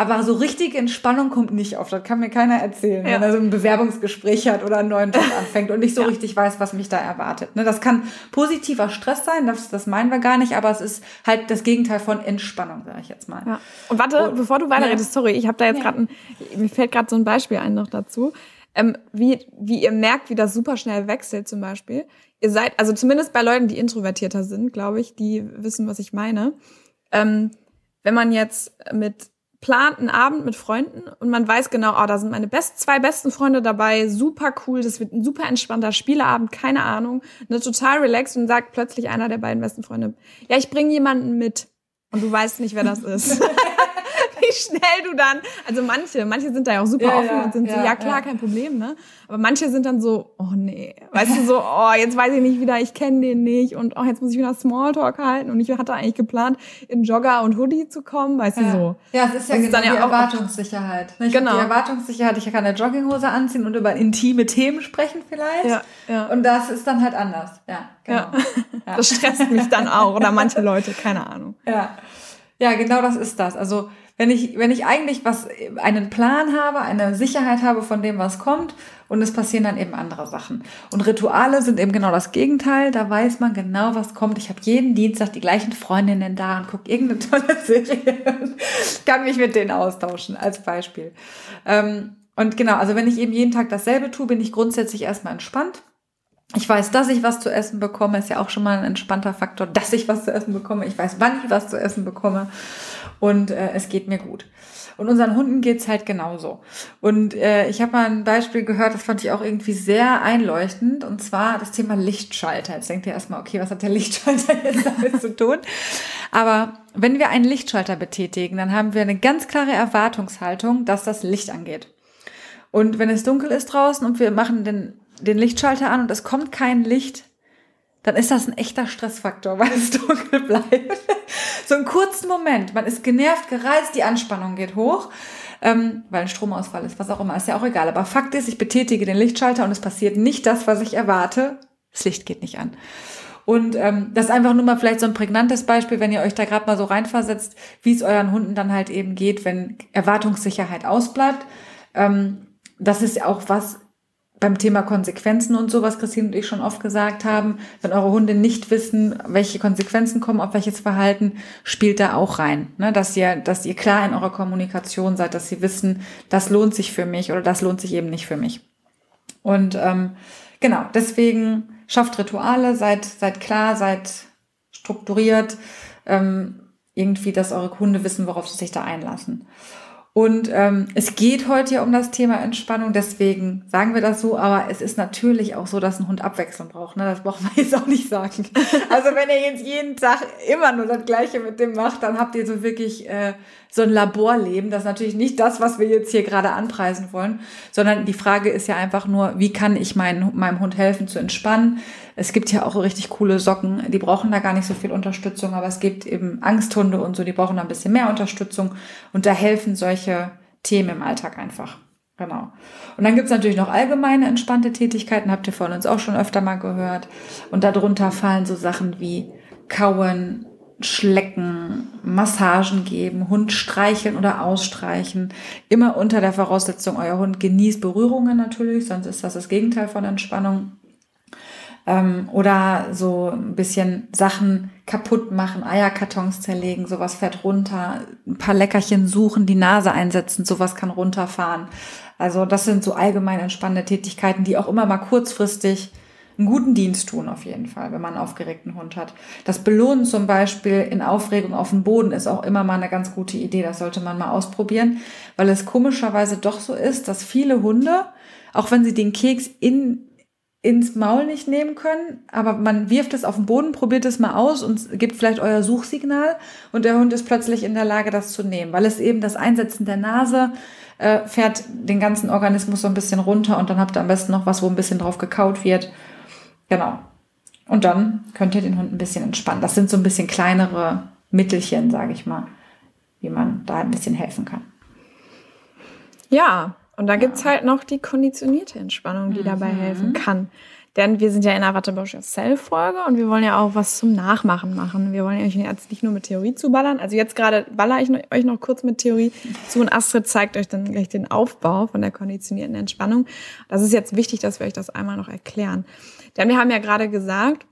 B: aber so richtige Entspannung kommt nicht auf. Das kann mir keiner erzählen, ja. wenn er so ein Bewerbungsgespräch hat oder einen neuen Job anfängt und nicht so ja. richtig weiß, was mich da erwartet. Ne, das kann positiver Stress sein, das, das meinen wir gar nicht, aber es ist halt das Gegenteil von Entspannung, sage ich jetzt mal.
A: Ja. Und warte, und, bevor du weiterredest, sorry, ich habe da jetzt gerade mir fällt gerade so ein Beispiel ein noch dazu. Ähm, wie, wie ihr merkt, wie das super schnell wechselt zum Beispiel. Ihr seid, also zumindest bei Leuten, die introvertierter sind, glaube ich, die wissen, was ich meine. Ähm, wenn man jetzt mit plant einen Abend mit Freunden und man weiß genau, oh, da sind meine best, zwei besten Freunde dabei, super cool, das wird ein super entspannter Spieleabend, keine Ahnung, ne, total relaxed und sagt plötzlich einer der beiden besten Freunde, ja, ich bringe jemanden mit und du weißt nicht, wer das ist. wie schnell du dann, also manche, manche sind da ja auch super ja, offen ja, und sind so, ja klar, kein Problem, ne? Aber manche sind dann so, oh nee, weißt du, so, oh, jetzt weiß ich nicht wieder, ich kenne den nicht und oh, jetzt muss ich wieder Smalltalk halten und ich hatte eigentlich geplant, in Jogger und Hoodie zu kommen, weißt du, so.
B: Ja, es ist ja genau die Erwartungssicherheit. Ich genau. Die Erwartungssicherheit, ich kann eine Jogginghose anziehen und über intime Themen sprechen vielleicht. Ja, ja. Und das ist dann halt anders, ja, genau.
A: Ja. Das stresst mich dann auch oder manche Leute, keine Ahnung.
B: Ja. Ja, genau das ist das. Also wenn ich, wenn ich eigentlich was, einen Plan habe, eine Sicherheit habe von dem, was kommt, und es passieren dann eben andere Sachen. Und Rituale sind eben genau das Gegenteil. Da weiß man genau, was kommt. Ich habe jeden Dienstag die gleichen Freundinnen da und gucke irgendeine tolle Serie kann mich mit denen austauschen, als Beispiel. Ähm, und genau, also wenn ich eben jeden Tag dasselbe tue, bin ich grundsätzlich erstmal entspannt. Ich weiß, dass ich was zu essen bekomme, ist ja auch schon mal ein entspannter Faktor, dass ich was zu essen bekomme. Ich weiß, wann ich was zu essen bekomme und äh, es geht mir gut. Und unseren Hunden geht's halt genauso. Und äh, ich habe mal ein Beispiel gehört, das fand ich auch irgendwie sehr einleuchtend, und zwar das Thema Lichtschalter. Jetzt denkt ihr erstmal, okay, was hat der Lichtschalter jetzt damit zu tun? Aber wenn wir einen Lichtschalter betätigen, dann haben wir eine ganz klare Erwartungshaltung, dass das Licht angeht. Und wenn es dunkel ist draußen und wir machen den, den Lichtschalter an und es kommt kein Licht, dann ist das ein echter Stressfaktor, weil es dunkel bleibt. so einen kurzen Moment, man ist genervt, gereizt, die Anspannung geht hoch, ähm, weil ein Stromausfall ist, was auch immer, ist ja auch egal. Aber Fakt ist, ich betätige den Lichtschalter und es passiert nicht das, was ich erwarte. Das Licht geht nicht an. Und ähm, das ist einfach nur mal vielleicht so ein prägnantes Beispiel, wenn ihr euch da gerade mal so reinversetzt, wie es euren Hunden dann halt eben geht, wenn Erwartungssicherheit ausbleibt. Ähm, das ist auch was, beim Thema Konsequenzen und so, was Christine und ich schon oft gesagt haben, wenn eure Hunde nicht wissen, welche Konsequenzen kommen auf welches Verhalten, spielt da auch rein. Ne? Dass ihr, dass ihr klar in eurer Kommunikation seid, dass sie wissen, das lohnt sich für mich oder das lohnt sich eben nicht für mich. Und ähm, genau, deswegen schafft Rituale, seid, seid klar, seid strukturiert, ähm, irgendwie, dass eure Hunde wissen, worauf sie sich da einlassen. Und ähm, es geht heute ja um das Thema Entspannung, deswegen sagen wir das so, aber es ist natürlich auch so, dass ein Hund Abwechslung braucht. Ne? Das braucht man jetzt auch nicht sagen. Also wenn ihr jetzt jeden Tag immer nur das Gleiche mit dem macht, dann habt ihr so wirklich äh, so ein Laborleben. Das ist natürlich nicht das, was wir jetzt hier gerade anpreisen wollen, sondern die Frage ist ja einfach nur, wie kann ich mein, meinem Hund helfen zu entspannen? Es gibt ja auch richtig coole Socken, die brauchen da gar nicht so viel Unterstützung, aber es gibt eben Angsthunde und so, die brauchen da ein bisschen mehr Unterstützung und da helfen solche Themen im Alltag einfach. Genau. Und dann gibt's natürlich noch allgemeine entspannte Tätigkeiten, habt ihr von uns auch schon öfter mal gehört. Und darunter fallen so Sachen wie Kauen, Schlecken, Massagen geben, Hund streicheln oder ausstreichen. Immer unter der Voraussetzung, euer Hund genießt Berührungen natürlich, sonst ist das das Gegenteil von Entspannung. Ähm, oder so ein bisschen Sachen kaputt machen, Eierkartons zerlegen, sowas fährt runter, ein paar Leckerchen suchen, die Nase einsetzen, sowas kann runterfahren. Also das sind so allgemein entspannende Tätigkeiten, die auch immer mal kurzfristig einen guten Dienst tun auf jeden Fall, wenn man einen aufgeregten Hund hat. Das Belohnen zum Beispiel in Aufregung auf dem Boden ist auch immer mal eine ganz gute Idee. Das sollte man mal ausprobieren, weil es komischerweise doch so ist, dass viele Hunde, auch wenn sie den Keks in ins Maul nicht nehmen können, aber man wirft es auf den Boden, probiert es mal aus und gibt vielleicht euer Suchsignal und der Hund ist plötzlich in der Lage, das zu nehmen, weil es eben das Einsetzen der Nase äh, fährt den ganzen Organismus so ein bisschen runter und dann habt ihr am besten noch was, wo ein bisschen drauf gekaut wird. Genau. Und dann könnt ihr den Hund ein bisschen entspannen. Das sind so ein bisschen kleinere Mittelchen, sage ich mal, wie man da ein bisschen helfen kann.
A: Ja, und da gibt's halt noch die konditionierte Entspannung, die mhm. dabei helfen kann. Denn wir sind ja in der Wattebausch Yourself-Folge und wir wollen ja auch was zum Nachmachen machen. Wir wollen euch jetzt nicht nur mit Theorie zuballern. Also jetzt gerade baller ich euch noch kurz mit Theorie zu und Astrid zeigt euch dann gleich den Aufbau von der konditionierten Entspannung. Das ist jetzt wichtig, dass wir euch das einmal noch erklären. Denn wir haben ja gerade gesagt,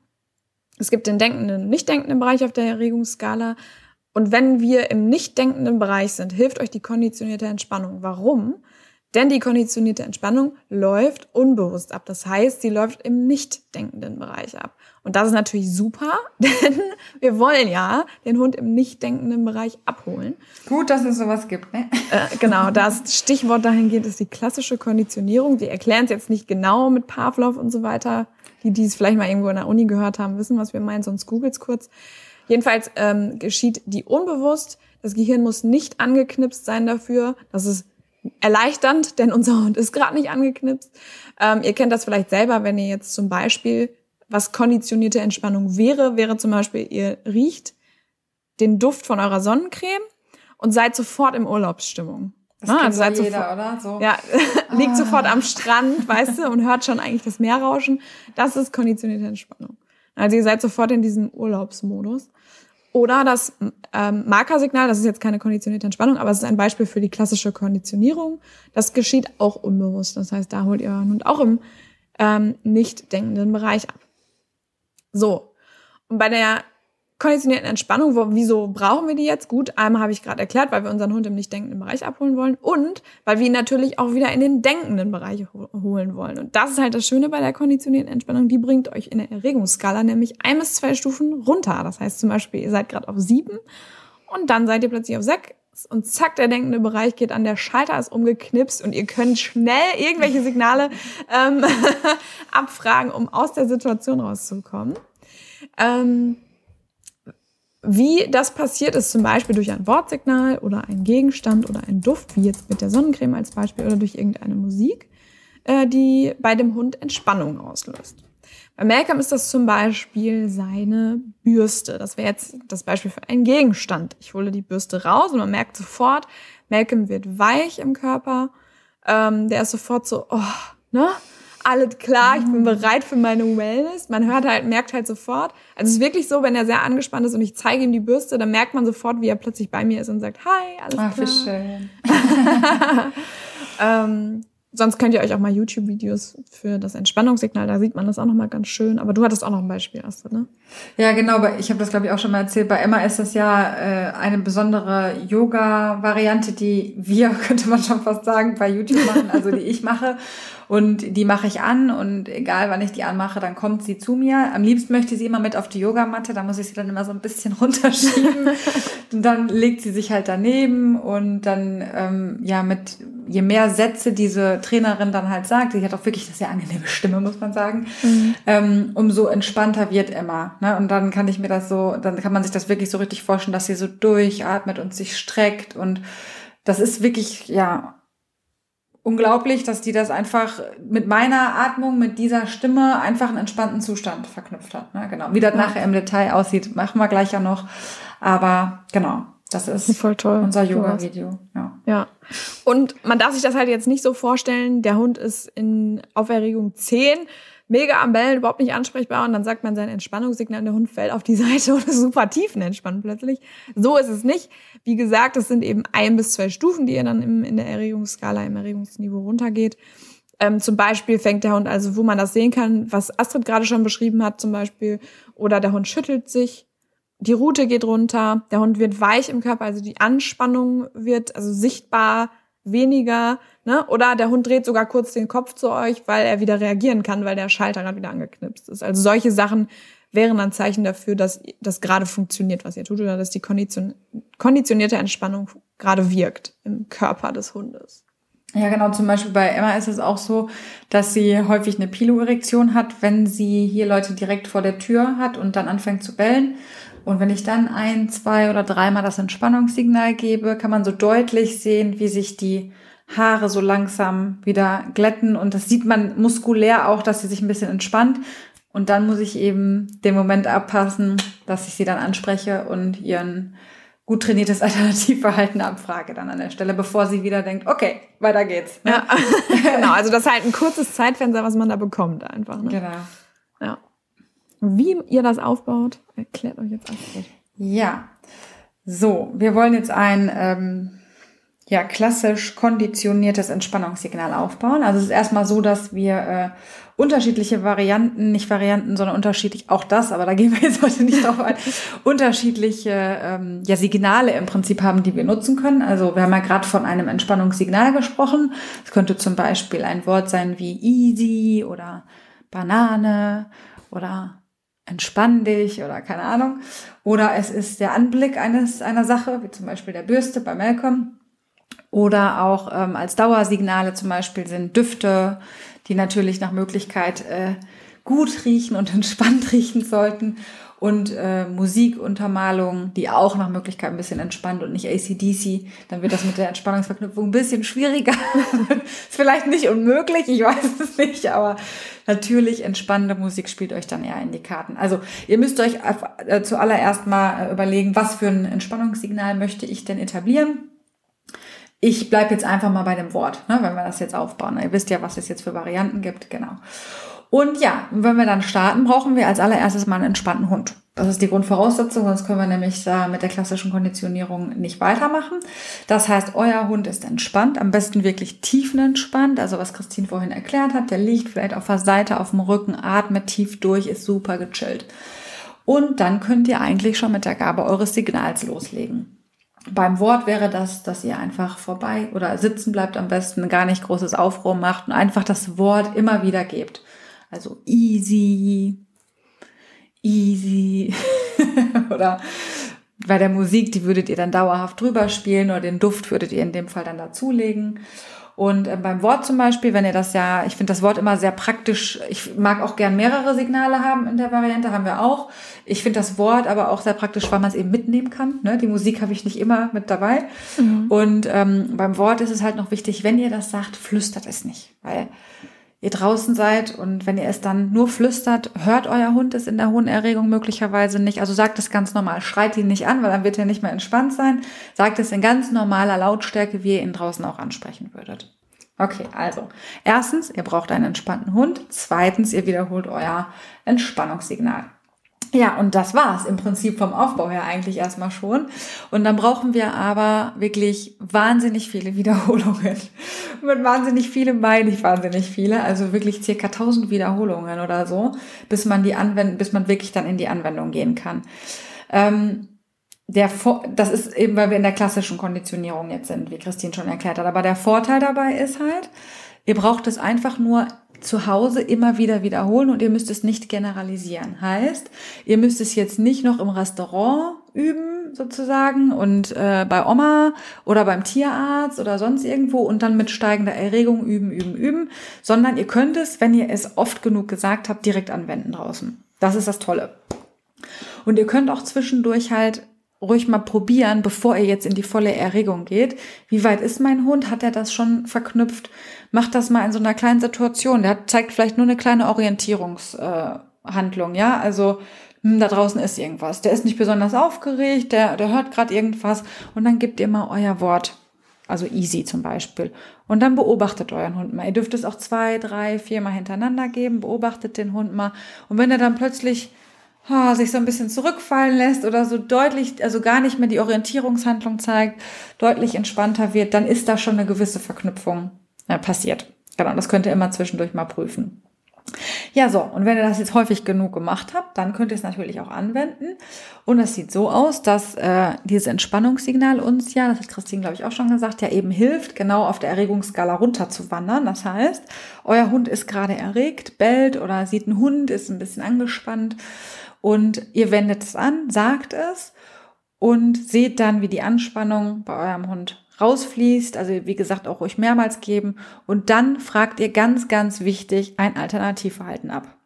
A: es gibt den denkenden und nicht denkenden Bereich auf der Erregungsskala. Und wenn wir im nicht denkenden Bereich sind, hilft euch die konditionierte Entspannung. Warum? Denn die konditionierte Entspannung läuft unbewusst ab. Das heißt, sie läuft im nicht denkenden Bereich ab. Und das ist natürlich super, denn wir wollen ja den Hund im nicht denkenden Bereich abholen.
B: Gut, dass es sowas gibt, ne?
A: Äh, genau, das Stichwort dahingehend ist die klassische Konditionierung. Wir erklären es jetzt nicht genau mit Pavlov und so weiter. Die, die es vielleicht mal irgendwo in der Uni gehört haben, wissen, was wir meinen, sonst googelt's kurz. Jedenfalls ähm, geschieht die unbewusst. Das Gehirn muss nicht angeknipst sein dafür. Das ist erleichternd, denn unser Hund ist gerade nicht angeknipst. Ähm, ihr kennt das vielleicht selber, wenn ihr jetzt zum Beispiel, was konditionierte Entspannung wäre, wäre zum Beispiel, ihr riecht den Duft von eurer Sonnencreme und seid sofort im Urlaubsstimmung.
B: Das ja, also seid jeder, sofort, oder? So.
A: Ja, liegt ah. sofort am Strand, weißt du, und hört schon eigentlich das Meer rauschen. Das ist konditionierte Entspannung. Also ihr seid sofort in diesem Urlaubsmodus. Oder das ähm, Markersignal, das ist jetzt keine konditionierte Entspannung, aber es ist ein Beispiel für die klassische Konditionierung. Das geschieht auch unbewusst. Das heißt, da holt ihr euren Hund auch im ähm, nicht denkenden Bereich ab. So. Und bei der konditionierten Entspannung, wo, wieso brauchen wir die jetzt? Gut, einmal habe ich gerade erklärt, weil wir unseren Hund im nicht denkenden Bereich abholen wollen und weil wir ihn natürlich auch wieder in den denkenden Bereich holen wollen. Und das ist halt das Schöne bei der konditionierten Entspannung, die bringt euch in der Erregungsskala nämlich ein bis zwei Stufen runter. Das heißt zum Beispiel, ihr seid gerade auf sieben und dann seid ihr plötzlich auf sechs und zack, der denkende Bereich geht an, der Schalter ist umgeknipst und ihr könnt schnell irgendwelche Signale ähm, abfragen, um aus der Situation rauszukommen. Ähm, wie das passiert ist, zum Beispiel durch ein Wortsignal oder ein Gegenstand oder ein Duft, wie jetzt mit der Sonnencreme als Beispiel, oder durch irgendeine Musik, äh, die bei dem Hund Entspannung auslöst. Bei Malcolm ist das zum Beispiel seine Bürste. Das wäre jetzt das Beispiel für einen Gegenstand. Ich hole die Bürste raus und man merkt sofort, Malcolm wird weich im Körper. Ähm, der ist sofort so, oh, ne? Alles klar, ich bin bereit für meine Wellness. Man hört halt, merkt halt sofort. Also es ist wirklich so, wenn er sehr angespannt ist und ich zeige ihm die Bürste, dann merkt man sofort, wie er plötzlich bei mir ist und sagt, hi, alles Ach, klar. Wie schön. ähm, sonst könnt ihr euch auch mal YouTube-Videos für das Entspannungssignal, da sieht man das auch noch mal ganz schön. Aber du hattest auch noch ein Beispiel, Astrid, ne?
B: Ja, genau. Ich habe das, glaube ich, auch schon mal erzählt. Bei Emma ist das ja äh, eine besondere Yoga-Variante, die wir, könnte man schon fast sagen, bei YouTube machen, also die ich mache. Und die mache ich an und egal wann ich die anmache, dann kommt sie zu mir. Am liebsten möchte sie immer mit auf die Yogamatte, da muss ich sie dann immer so ein bisschen runterschieben. und dann legt sie sich halt daneben und dann, ähm, ja, mit je mehr Sätze diese Trainerin dann halt sagt, sie hat auch wirklich eine sehr angenehme Stimme, muss man sagen, mhm. ähm, umso entspannter wird Emma. Ne? Und dann kann ich mir das so, dann kann man sich das wirklich so richtig vorstellen, dass sie so durchatmet und sich streckt und das ist wirklich, ja, unglaublich, dass die das einfach mit meiner Atmung, mit dieser Stimme einfach einen entspannten Zustand verknüpft hat. Ne? Genau. Wie das ja. nachher im Detail aussieht, machen wir gleich ja noch. Aber genau. Das ist voll toll. Unser Yoga-Video. Ja.
A: ja. Und man darf sich das halt jetzt nicht so vorstellen, der Hund ist in Auferregung 10, mega am Bellen, überhaupt nicht ansprechbar und dann sagt man sein Entspannungssignal, der Hund fällt auf die Seite und ist super tiefenentspannt plötzlich. So ist es nicht. Wie gesagt, es sind eben ein bis zwei Stufen, die ihr dann im, in der Erregungsskala, im Erregungsniveau runtergeht. Ähm, zum Beispiel fängt der Hund, also wo man das sehen kann, was Astrid gerade schon beschrieben hat, zum Beispiel, oder der Hund schüttelt sich, die Rute geht runter, der Hund wird weich im Körper, also die Anspannung wird also sichtbar weniger, ne? Oder der Hund dreht sogar kurz den Kopf zu euch, weil er wieder reagieren kann, weil der Schalter gerade wieder angeknipst ist. Also solche Sachen wären ein Zeichen dafür, dass das gerade funktioniert, was ihr tut, oder dass die Kondition konditionierte Entspannung gerade wirkt im Körper des Hundes.
B: Ja, genau. Zum Beispiel bei Emma ist es auch so, dass sie häufig eine Piloerektion hat, wenn sie hier Leute direkt vor der Tür hat und dann anfängt zu bellen. Und wenn ich dann ein, zwei oder dreimal das Entspannungssignal gebe, kann man so deutlich sehen, wie sich die Haare so langsam wieder glätten. Und das sieht man muskulär auch, dass sie sich ein bisschen entspannt. Und dann muss ich eben den Moment abpassen, dass ich sie dann anspreche und ihren gut trainiertes Alternativverhalten abfrage dann an der Stelle, bevor sie wieder denkt, okay, weiter geht's.
A: Ne? Ja, genau. Also das ist halt ein kurzes Zeitfenster, was man da bekommt einfach. Ne? Genau. Ja. Wie ihr das aufbaut, erklärt euch jetzt Astrid.
B: Ja. So, wir wollen jetzt ein ähm, ja, klassisch konditioniertes Entspannungssignal aufbauen. Also es ist erstmal so, dass wir äh, unterschiedliche Varianten, nicht Varianten, sondern unterschiedlich, auch das, aber da gehen wir jetzt heute nicht drauf ein, unterschiedliche ähm, ja, Signale im Prinzip haben, die wir nutzen können. Also wir haben ja gerade von einem Entspannungssignal gesprochen. Es könnte zum Beispiel ein Wort sein wie easy oder Banane oder entspann dich oder keine Ahnung. Oder es ist der Anblick eines, einer Sache, wie zum Beispiel der Bürste bei Malcolm oder auch ähm, als Dauersignale zum Beispiel sind Düfte, die natürlich nach Möglichkeit äh, gut riechen und entspannt riechen sollten. Und äh, Musikuntermalung, die auch nach Möglichkeit ein bisschen entspannt und nicht ACDC. Dann wird das mit der Entspannungsverknüpfung ein bisschen schwieriger. ist vielleicht nicht unmöglich, ich weiß es nicht, aber natürlich entspannende Musik spielt euch dann eher in die Karten. Also ihr müsst euch äh, zuallererst mal äh, überlegen, was für ein Entspannungssignal möchte ich denn etablieren ich bleibe jetzt einfach mal bei dem Wort, ne, wenn wir das jetzt aufbauen. Ihr wisst ja, was es jetzt für Varianten gibt, genau. Und ja, wenn wir dann starten, brauchen wir als allererstes mal einen entspannten Hund. Das ist die Grundvoraussetzung, sonst können wir nämlich da mit der klassischen Konditionierung nicht weitermachen. Das heißt, euer Hund ist entspannt, am besten wirklich tiefenentspannt. Also was Christine vorhin erklärt hat, der liegt vielleicht auf der Seite, auf dem Rücken, atmet tief durch, ist super gechillt. Und dann könnt ihr eigentlich schon mit der Gabe eures Signals loslegen. Beim Wort wäre das, dass ihr einfach vorbei oder sitzen bleibt am besten, gar nicht großes Aufruhr macht und einfach das Wort immer wieder gebt. Also easy, easy oder bei der Musik, die würdet ihr dann dauerhaft drüber spielen oder den Duft würdet ihr in dem Fall dann dazulegen. Und äh, beim Wort zum Beispiel, wenn ihr das ja, ich finde das Wort immer sehr praktisch. Ich mag auch gern mehrere Signale haben in der Variante, haben wir auch. Ich finde das Wort aber auch sehr praktisch, weil man es eben mitnehmen kann. Ne? Die Musik habe ich nicht immer mit dabei. Mhm. Und ähm, beim Wort ist es halt noch wichtig, wenn ihr das sagt, flüstert es nicht. Weil ihr draußen seid und wenn ihr es dann nur flüstert, hört euer Hund es in der hohen Erregung möglicherweise nicht. Also sagt es ganz normal, schreit ihn nicht an, weil dann wird er nicht mehr entspannt sein. Sagt es in ganz normaler Lautstärke, wie ihr ihn draußen auch ansprechen würdet. Okay, also erstens, ihr braucht einen entspannten Hund. Zweitens, ihr wiederholt euer Entspannungssignal. Ja, und das war's im Prinzip vom Aufbau her eigentlich erstmal schon. Und dann brauchen wir aber wirklich wahnsinnig viele Wiederholungen. Mit wahnsinnig viele meine ich wahnsinnig viele, also wirklich circa 1000 Wiederholungen oder so, bis man die anwenden, bis man wirklich dann in die Anwendung gehen kann. Ähm, der, das ist eben, weil wir in der klassischen Konditionierung jetzt sind, wie Christine schon erklärt hat. Aber der Vorteil dabei ist halt, ihr braucht es einfach nur zu Hause immer wieder wiederholen und ihr müsst es nicht generalisieren. Heißt, ihr müsst es jetzt nicht noch im Restaurant üben sozusagen und äh, bei Oma oder beim Tierarzt oder sonst irgendwo und dann mit steigender Erregung üben, üben, üben, sondern ihr könnt es, wenn ihr es oft genug gesagt habt, direkt anwenden draußen. Das ist das Tolle. Und ihr könnt auch zwischendurch halt ruhig mal probieren, bevor ihr jetzt in die volle Erregung geht. Wie weit ist mein Hund? Hat er das schon verknüpft? Macht das mal in so einer kleinen Situation. Der zeigt vielleicht nur eine kleine Orientierungshandlung, äh, ja? Also hm, da draußen ist irgendwas. Der ist nicht besonders aufgeregt, der, der hört gerade irgendwas und dann gebt ihr mal euer Wort. Also easy zum Beispiel. Und dann beobachtet euren Hund mal. Ihr dürft es auch zwei, drei, vier Mal hintereinander geben. Beobachtet den Hund mal. Und wenn er dann plötzlich oh, sich so ein bisschen zurückfallen lässt oder so deutlich, also gar nicht mehr die Orientierungshandlung zeigt, deutlich entspannter wird, dann ist da schon eine gewisse Verknüpfung äh, passiert. Genau, das könnt ihr immer zwischendurch mal prüfen. Ja, so, und wenn ihr das jetzt häufig genug gemacht habt, dann könnt ihr es natürlich auch anwenden. Und es sieht so aus, dass äh, dieses Entspannungssignal uns ja, das hat Christine, glaube ich, auch schon gesagt, ja eben hilft, genau auf der Erregungsskala runterzuwandern. Das heißt, euer Hund ist gerade erregt, bellt oder sieht einen Hund, ist ein bisschen angespannt und ihr wendet es an, sagt es und seht dann, wie die Anspannung bei eurem Hund rausfließt, also wie gesagt auch ruhig mehrmals geben und dann fragt ihr ganz, ganz wichtig ein Alternativverhalten ab.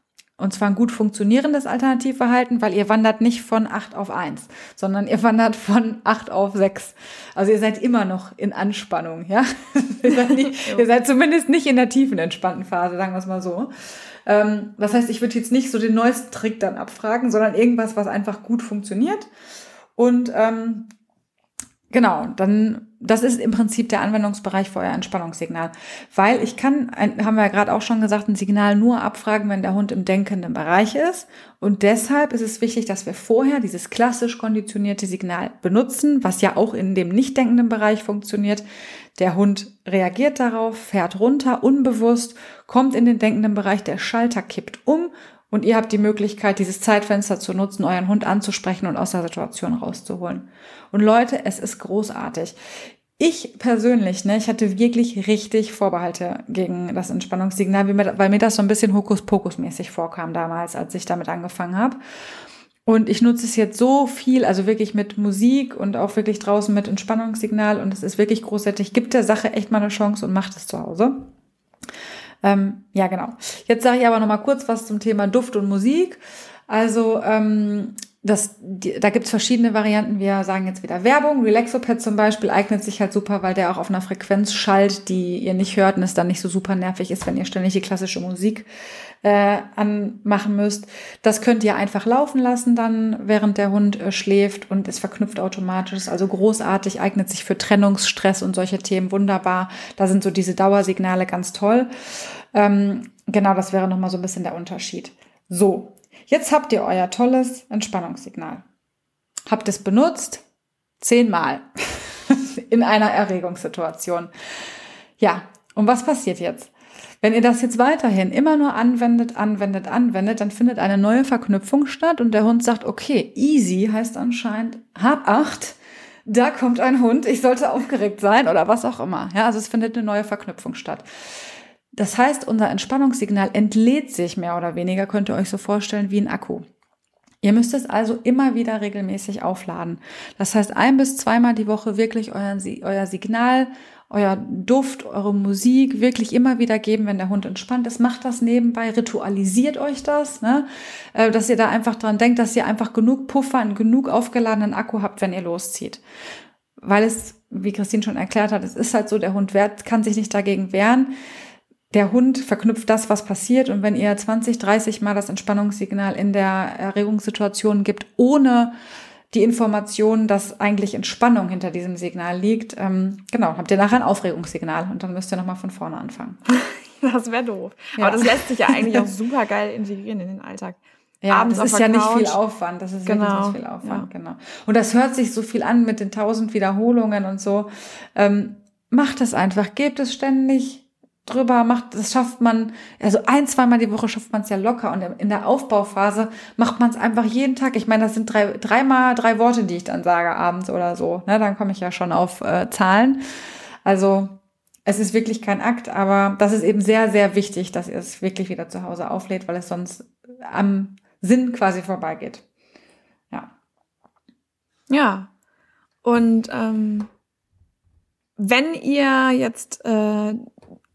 B: Und zwar ein gut funktionierendes Alternativverhalten, weil ihr wandert nicht von 8 auf 1, sondern ihr wandert von 8 auf 6. Also ihr seid immer noch in Anspannung, ja? ihr, seid nicht, ihr seid zumindest nicht in der tiefen entspannten Phase, sagen wir es mal so. Ähm, das heißt, ich würde jetzt nicht so den neuesten Trick dann abfragen, sondern irgendwas, was einfach gut funktioniert. Und ähm, Genau, dann das ist im Prinzip der Anwendungsbereich für euer Entspannungssignal, weil ich kann, haben wir ja gerade auch schon gesagt, ein Signal nur abfragen, wenn der Hund im denkenden Bereich ist und deshalb ist es wichtig, dass wir vorher dieses klassisch konditionierte Signal benutzen, was ja auch in dem nicht denkenden Bereich funktioniert. Der Hund reagiert darauf, fährt runter, unbewusst, kommt in den denkenden Bereich, der Schalter kippt um und ihr habt die Möglichkeit, dieses Zeitfenster zu nutzen, euren Hund anzusprechen und aus der Situation rauszuholen. Und Leute, es ist großartig. Ich persönlich, ne, ich hatte wirklich richtig Vorbehalte gegen das Entspannungssignal, weil mir das so ein bisschen Hokuspokus-mäßig vorkam damals, als ich damit angefangen habe. Und ich nutze es jetzt so viel, also wirklich mit Musik und auch wirklich draußen mit Entspannungssignal und es ist wirklich großartig. Gibt der Sache echt mal eine Chance und macht es zu Hause. Ähm, ja, genau. Jetzt sage ich aber noch mal kurz was zum Thema Duft und Musik. Also ähm, das, die, da gibt's verschiedene Varianten. Wir sagen jetzt wieder Werbung. Relaxopad zum Beispiel eignet sich halt super, weil der auch auf einer Frequenz schallt, die ihr nicht hört und es dann nicht so super nervig ist, wenn ihr ständig die klassische Musik äh, anmachen müsst. Das könnt ihr einfach laufen lassen dann, während der Hund äh, schläft und es verknüpft automatisch. Also großartig, eignet sich für Trennungsstress und solche Themen wunderbar. Da sind so diese Dauersignale ganz toll. Ähm, genau, das wäre nochmal so ein bisschen der Unterschied. So, Jetzt habt ihr euer tolles Entspannungssignal. Habt es benutzt zehnmal in einer Erregungssituation. Ja, und was passiert jetzt? Wenn ihr das jetzt weiterhin immer nur anwendet, anwendet, anwendet, dann findet eine neue Verknüpfung statt und der Hund sagt, okay, easy heißt anscheinend, hab acht, da kommt ein Hund, ich sollte aufgeregt sein oder was auch immer. Ja, also es findet eine neue Verknüpfung statt. Das heißt, unser Entspannungssignal entlädt sich mehr oder weniger, könnt ihr euch so vorstellen, wie ein Akku. Ihr müsst es also immer wieder regelmäßig aufladen. Das heißt, ein bis zweimal die Woche wirklich euer, euer Signal, euer Duft, eure Musik wirklich immer wieder geben, wenn der Hund entspannt ist. Macht das nebenbei, ritualisiert euch das, ne? Äh, dass ihr da einfach dran denkt, dass ihr einfach genug Puffer, und genug aufgeladenen Akku habt, wenn ihr loszieht. Weil es, wie Christine schon erklärt hat, es ist halt so, der Hund kann sich nicht dagegen wehren der Hund verknüpft das, was passiert. Und wenn ihr 20, 30 Mal das Entspannungssignal in der Erregungssituation gibt, ohne die Information, dass eigentlich Entspannung hinter diesem Signal liegt, ähm, genau, habt ihr nachher ein Aufregungssignal und dann müsst ihr nochmal von vorne anfangen.
A: Das wäre doof. Ja. Aber das lässt sich ja eigentlich auch super geil integrieren in den Alltag.
B: Ja, Abends das ist ja nicht viel Aufwand. Das ist genau. wirklich nicht viel Aufwand, ja. genau. Und das hört sich so viel an mit den tausend Wiederholungen und so. Ähm, macht es einfach, gebt es ständig drüber macht, das schafft man, also ein, zweimal die Woche schafft man es ja locker und in der Aufbauphase macht man es einfach jeden Tag. Ich meine, das sind drei, dreimal drei Worte, die ich dann sage abends oder so. Ne? Dann komme ich ja schon auf äh, Zahlen. Also es ist wirklich kein Akt, aber das ist eben sehr, sehr wichtig, dass ihr es wirklich wieder zu Hause auflädt, weil es sonst am Sinn quasi vorbeigeht. Ja.
A: Ja. Und ähm, wenn ihr jetzt äh,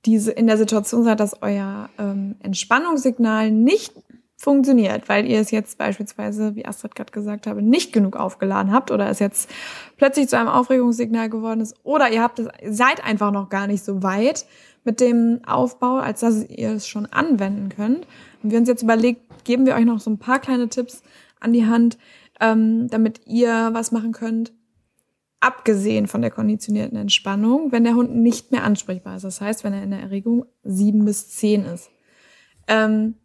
A: diese in der Situation seid, dass euer ähm, Entspannungssignal nicht funktioniert, weil ihr es jetzt beispielsweise, wie Astrid gerade gesagt habe, nicht genug aufgeladen habt oder es jetzt plötzlich zu einem Aufregungssignal geworden ist oder ihr habt es, seid einfach noch gar nicht so weit mit dem Aufbau, als dass ihr es schon anwenden könnt. Und wir uns jetzt überlegt, geben wir euch noch so ein paar kleine Tipps, an die Hand, ähm, damit ihr was machen könnt. Abgesehen von der konditionierten Entspannung, wenn der Hund nicht mehr ansprechbar ist. Das heißt, wenn er in der Erregung sieben bis zehn ist. Ähm,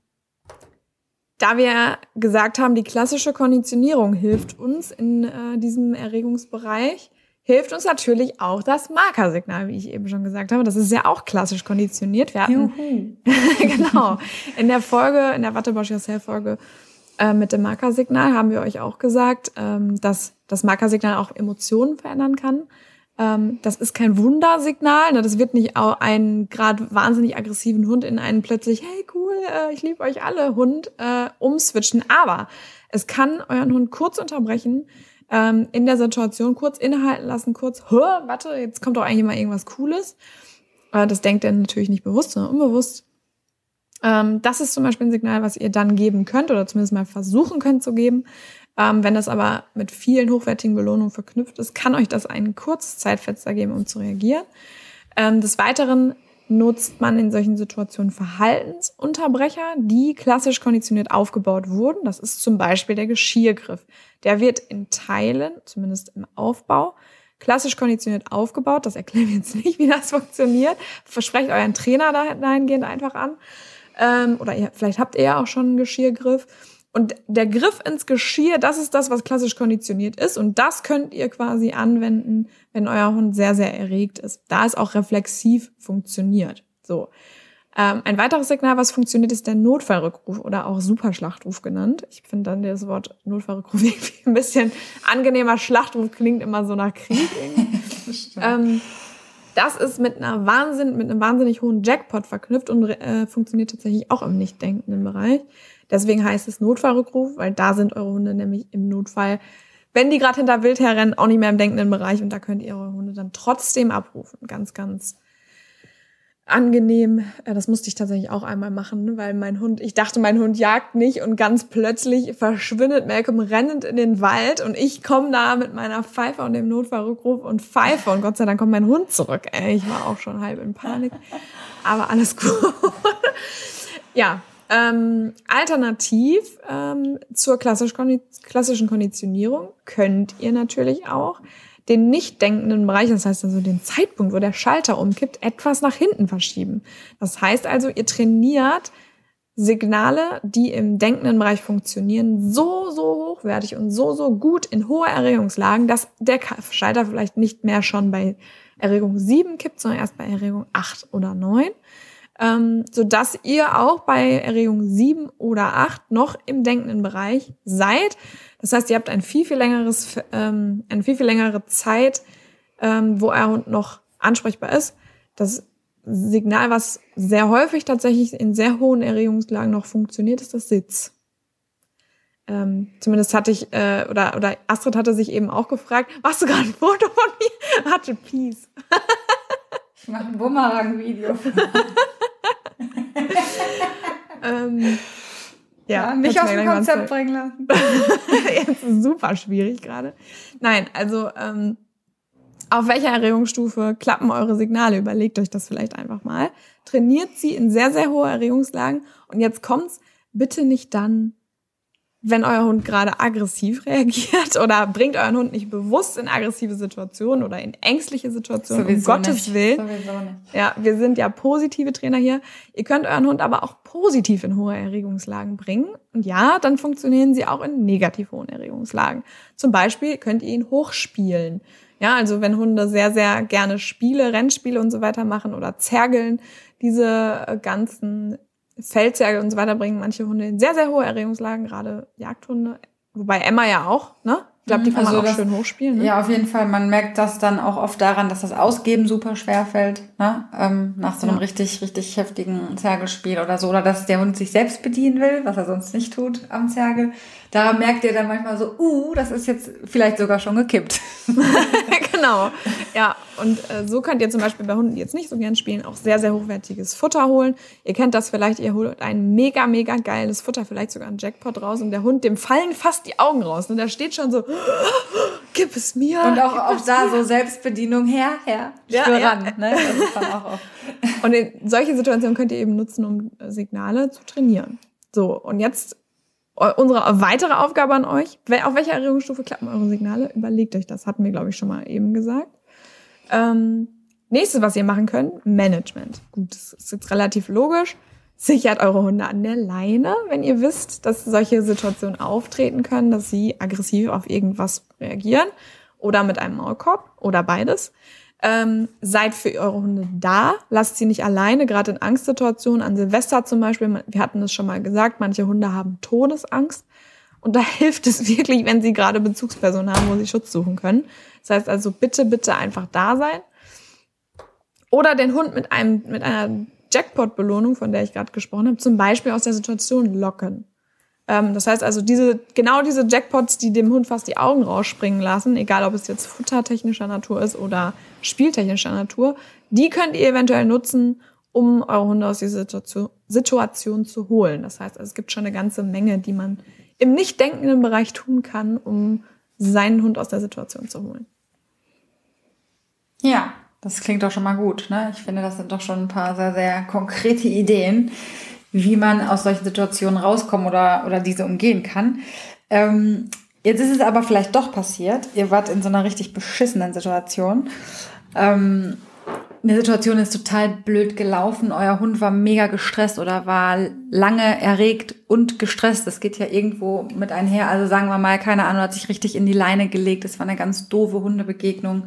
A: da wir gesagt haben, die klassische Konditionierung hilft uns in äh, diesem Erregungsbereich, hilft uns natürlich auch das Markersignal, wie ich eben schon gesagt habe. Das ist ja auch klassisch konditioniert. Wir hatten, genau, in der Folge, in der Wattebosch Yourself Folge äh, mit dem Markersignal haben wir euch auch gesagt, ähm, dass das Markersignal auch Emotionen verändern kann. Ähm, das ist kein Wundersignal. Ne? Das wird nicht auch einen gerade wahnsinnig aggressiven Hund in einen plötzlich, hey cool, äh, ich liebe euch alle Hund äh, umswitchen. Aber es kann euren Hund kurz unterbrechen, ähm, in der Situation kurz innehalten lassen, kurz, warte, jetzt kommt doch eigentlich mal irgendwas Cooles. Äh, das denkt er natürlich nicht bewusst, sondern unbewusst. Ähm, das ist zum Beispiel ein Signal, was ihr dann geben könnt oder zumindest mal versuchen könnt zu geben. Ähm, wenn das aber mit vielen hochwertigen Belohnungen verknüpft ist, kann euch das ein kurzes Zeitfenster geben, um zu reagieren. Ähm, des Weiteren nutzt man in solchen Situationen Verhaltensunterbrecher, die klassisch konditioniert aufgebaut wurden. Das ist zum Beispiel der Geschirrgriff. Der wird in Teilen, zumindest im Aufbau, klassisch konditioniert aufgebaut. Das erklären wir jetzt nicht, wie das funktioniert. Versprecht euren Trainer dahingehend einfach an. Ähm, oder ihr, vielleicht habt ihr ja auch schon einen Geschirrgriff. Und der Griff ins Geschirr, das ist das, was klassisch konditioniert ist. Und das könnt ihr quasi anwenden, wenn euer Hund sehr, sehr erregt ist. Da es auch reflexiv funktioniert. So. Ähm, ein weiteres Signal, was funktioniert, ist der Notfallrückruf oder auch Superschlachtruf genannt. Ich finde dann das Wort Notfallrückruf irgendwie ein bisschen angenehmer. Schlachtruf klingt immer so nach Krieg. das, ähm, das ist mit einer Wahnsinn, mit einem wahnsinnig hohen Jackpot verknüpft und äh, funktioniert tatsächlich auch im nicht denkenden Bereich. Deswegen heißt es Notfallrückruf, weil da sind eure Hunde nämlich im Notfall, wenn die gerade hinter Wild herrennen, auch nicht mehr im denkenden Bereich und da könnt ihr eure Hunde dann trotzdem abrufen. Ganz, ganz angenehm. Äh, das musste ich tatsächlich auch einmal machen, weil mein Hund, ich dachte, mein Hund jagt nicht und ganz plötzlich verschwindet Malcolm rennend in den Wald und ich komme da mit meiner Pfeife und dem Notfallrückruf und pfeife und Gott sei Dank kommt mein Hund zurück. Ey, ich war auch schon halb in Panik, aber alles gut. ja, ähm, alternativ ähm, zur klassisch klassischen Konditionierung könnt ihr natürlich auch den nicht denkenden Bereich, das heißt also den Zeitpunkt, wo der Schalter umkippt, etwas nach hinten verschieben. Das heißt also, ihr trainiert Signale, die im denkenden Bereich funktionieren, so, so hochwertig und so, so gut in hoher Erregungslagen, dass der Schalter vielleicht nicht mehr schon bei Erregung 7 kippt, sondern erst bei Erregung 8 oder 9 ähm, sodass ihr auch bei Erregung 7 oder 8 noch im denkenden Bereich seid. Das heißt, ihr habt ein viel, viel längeres, ähm, eine viel, viel längere Zeit, ähm, wo euer Hund noch ansprechbar ist. Das Signal, was sehr häufig tatsächlich in sehr hohen Erregungslagen noch funktioniert, ist das Sitz. Ähm, zumindest hatte ich, äh, oder, oder Astrid hatte sich eben auch gefragt, machst du gerade ein Foto von mir? Hatte Peace.
B: ich mache ein Bumerang-Video.
A: ähm, ja,
B: ja, nicht aus dem Konzept bringen lassen.
A: Jetzt ist super schwierig gerade. Nein, also ähm, auf welcher Erregungsstufe klappen eure Signale? Überlegt euch das vielleicht einfach mal. Trainiert sie in sehr, sehr hohe Erregungslagen. Und jetzt kommt's, bitte nicht dann, wenn euer Hund gerade aggressiv reagiert oder bringt euren Hund nicht bewusst in aggressive Situationen oder in ängstliche Situationen, Sowieso um Gottes nicht. Willen. Sowieso nicht. Ja, wir sind ja positive Trainer hier. Ihr könnt euren Hund aber auch positiv in hohe Erregungslagen bringen. Und ja, dann funktionieren sie auch in negativ hohen Erregungslagen. Zum Beispiel könnt ihr ihn hochspielen. Ja, also wenn Hunde sehr, sehr gerne Spiele, Rennspiele und so weiter machen oder zergeln, diese ganzen Feldzerge und so weiter bringen manche Hunde in sehr, sehr hohe Erregungslagen, gerade Jagdhunde. Wobei Emma ja auch, ne? Ich glaube, die kann also man auch das, schön hochspielen. Ne?
B: Ja, auf jeden Fall. Man merkt das dann auch oft daran, dass das Ausgeben super schwer fällt, ne? Ähm, nach so einem ja. richtig, richtig heftigen Zergelspiel oder so. Oder dass der Hund sich selbst bedienen will, was er sonst nicht tut am Zergel. Da merkt ihr dann manchmal so, uh, das ist jetzt vielleicht sogar schon gekippt.
A: genau. Ja, und äh, so könnt ihr zum Beispiel bei Hunden, die jetzt nicht so gern spielen, auch sehr, sehr hochwertiges Futter holen. Ihr kennt das vielleicht, ihr holt ein mega, mega geiles Futter, vielleicht sogar ein Jackpot raus und der Hund, dem fallen fast die Augen raus. Und der steht schon so, gib es mir.
B: Und auch, auch da mir. so Selbstbedienung, her, her, ja, ja. ran. Ne?
A: und in solche Situationen könnt ihr eben nutzen, um Signale zu trainieren. So, und jetzt unsere weitere Aufgabe an euch, auf welcher Erregungsstufe klappen eure Signale? Überlegt euch das, hatten wir, glaube ich, schon mal eben gesagt. Ähm, nächstes, was ihr machen könnt, Management. Gut, das ist jetzt relativ logisch. Sichert eure Hunde an der Leine, wenn ihr wisst, dass solche Situationen auftreten können, dass sie aggressiv auf irgendwas reagieren oder mit einem Maulkorb oder beides. Ähm, seid für eure Hunde da, lasst sie nicht alleine, gerade in Angstsituationen, an Silvester zum Beispiel, wir hatten das schon mal gesagt, manche Hunde haben Todesangst und da hilft es wirklich, wenn sie gerade Bezugspersonen haben, wo sie Schutz suchen können. Das heißt also bitte, bitte einfach da sein. Oder den Hund mit einem, mit einer Jackpot-Belohnung, von der ich gerade gesprochen habe, zum Beispiel aus der Situation locken. Ähm, das heißt also, diese, genau diese Jackpots, die dem Hund fast die Augen rausspringen lassen, egal ob es jetzt futtertechnischer Natur ist oder spieltechnischer Natur, die könnt ihr eventuell nutzen, um eure Hunde aus dieser Situation, zu holen. Das heißt, also, es gibt schon eine ganze Menge, die man im nicht denkenden Bereich tun kann, um seinen Hund aus der Situation zu holen.
B: Ja, das klingt doch schon mal gut. Ne? Ich finde, das sind doch schon ein paar sehr, sehr konkrete Ideen, wie man aus solchen Situationen rauskommen oder, oder diese umgehen kann. Ähm, jetzt ist es aber vielleicht doch passiert. Ihr wart in so einer richtig beschissenen Situation. Ähm, eine Situation ist total blöd gelaufen. Euer Hund war mega gestresst oder war lange erregt und gestresst. Das geht ja irgendwo mit einher. Also sagen wir mal, keine Ahnung, hat sich richtig in die Leine gelegt. Das war eine ganz doofe Hundebegegnung.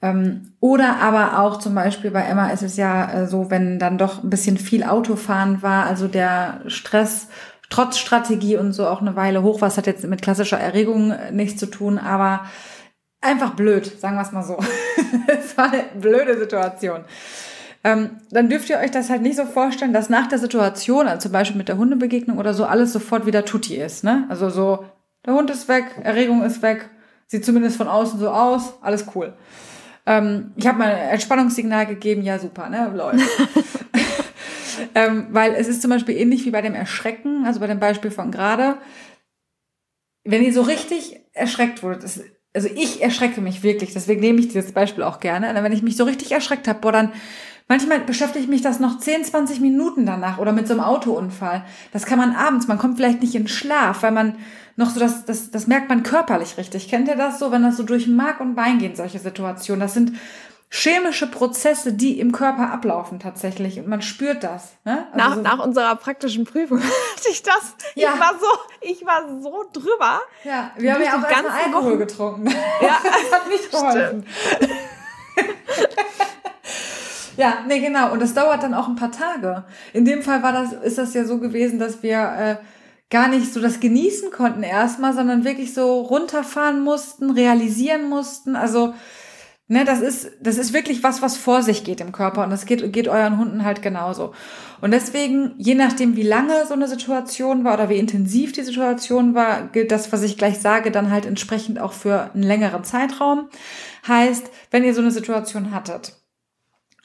B: Ähm, oder aber auch zum Beispiel bei Emma ist es ja äh, so, wenn dann doch ein bisschen viel Autofahren war, also der Stress trotz Strategie und so auch eine Weile hoch war. Es hat jetzt mit klassischer Erregung äh, nichts zu tun, aber einfach blöd, sagen wir es mal so. es war eine blöde Situation. Ähm, dann dürft ihr euch das halt nicht so vorstellen, dass nach der Situation, also zum Beispiel mit der Hundebegegnung oder so, alles sofort wieder tutti ist. Ne? Also so, der Hund ist weg, Erregung ist weg, sieht zumindest von außen so aus, alles cool. Ähm, ich habe mal ein Entspannungssignal gegeben, ja super, ne, läuft. ähm, weil es ist zum Beispiel ähnlich wie bei dem Erschrecken, also bei dem Beispiel von gerade. Wenn ihr so richtig erschreckt wurdet, ist, also ich erschrecke mich wirklich, deswegen nehme ich dieses Beispiel auch gerne. Wenn ich mich so richtig erschreckt habe, boah, dann manchmal beschäftigt mich das noch 10, 20 Minuten danach oder mit so einem Autounfall. Das kann man abends, man kommt vielleicht nicht in Schlaf, weil man noch so, das, das, das merkt man körperlich richtig. Kennt ihr das so, wenn das so durch Mark und Bein geht, solche Situationen? Das sind chemische Prozesse, die im Körper ablaufen tatsächlich und man spürt das. Ne?
A: Also nach, so nach unserer praktischen Prüfung hatte ich das. Ja. Ich war so, ich war so drüber.
B: Ja, wir haben ja auch ganz Alkohol Wochen. getrunken. Ja, das hat nicht geholfen. ja, nee, genau. Und das dauert dann auch ein paar Tage. In dem Fall war das, ist das ja so gewesen, dass wir äh, gar nicht so das genießen konnten erstmal, sondern wirklich so runterfahren mussten, realisieren mussten. Also, ne, das ist, das ist wirklich was, was vor sich geht im Körper und das geht, geht euren Hunden halt genauso. Und deswegen, je nachdem, wie lange so eine Situation war oder wie intensiv die Situation war, gilt das, was ich gleich sage, dann halt entsprechend auch für einen längeren Zeitraum. Heißt, wenn ihr so eine Situation hattet,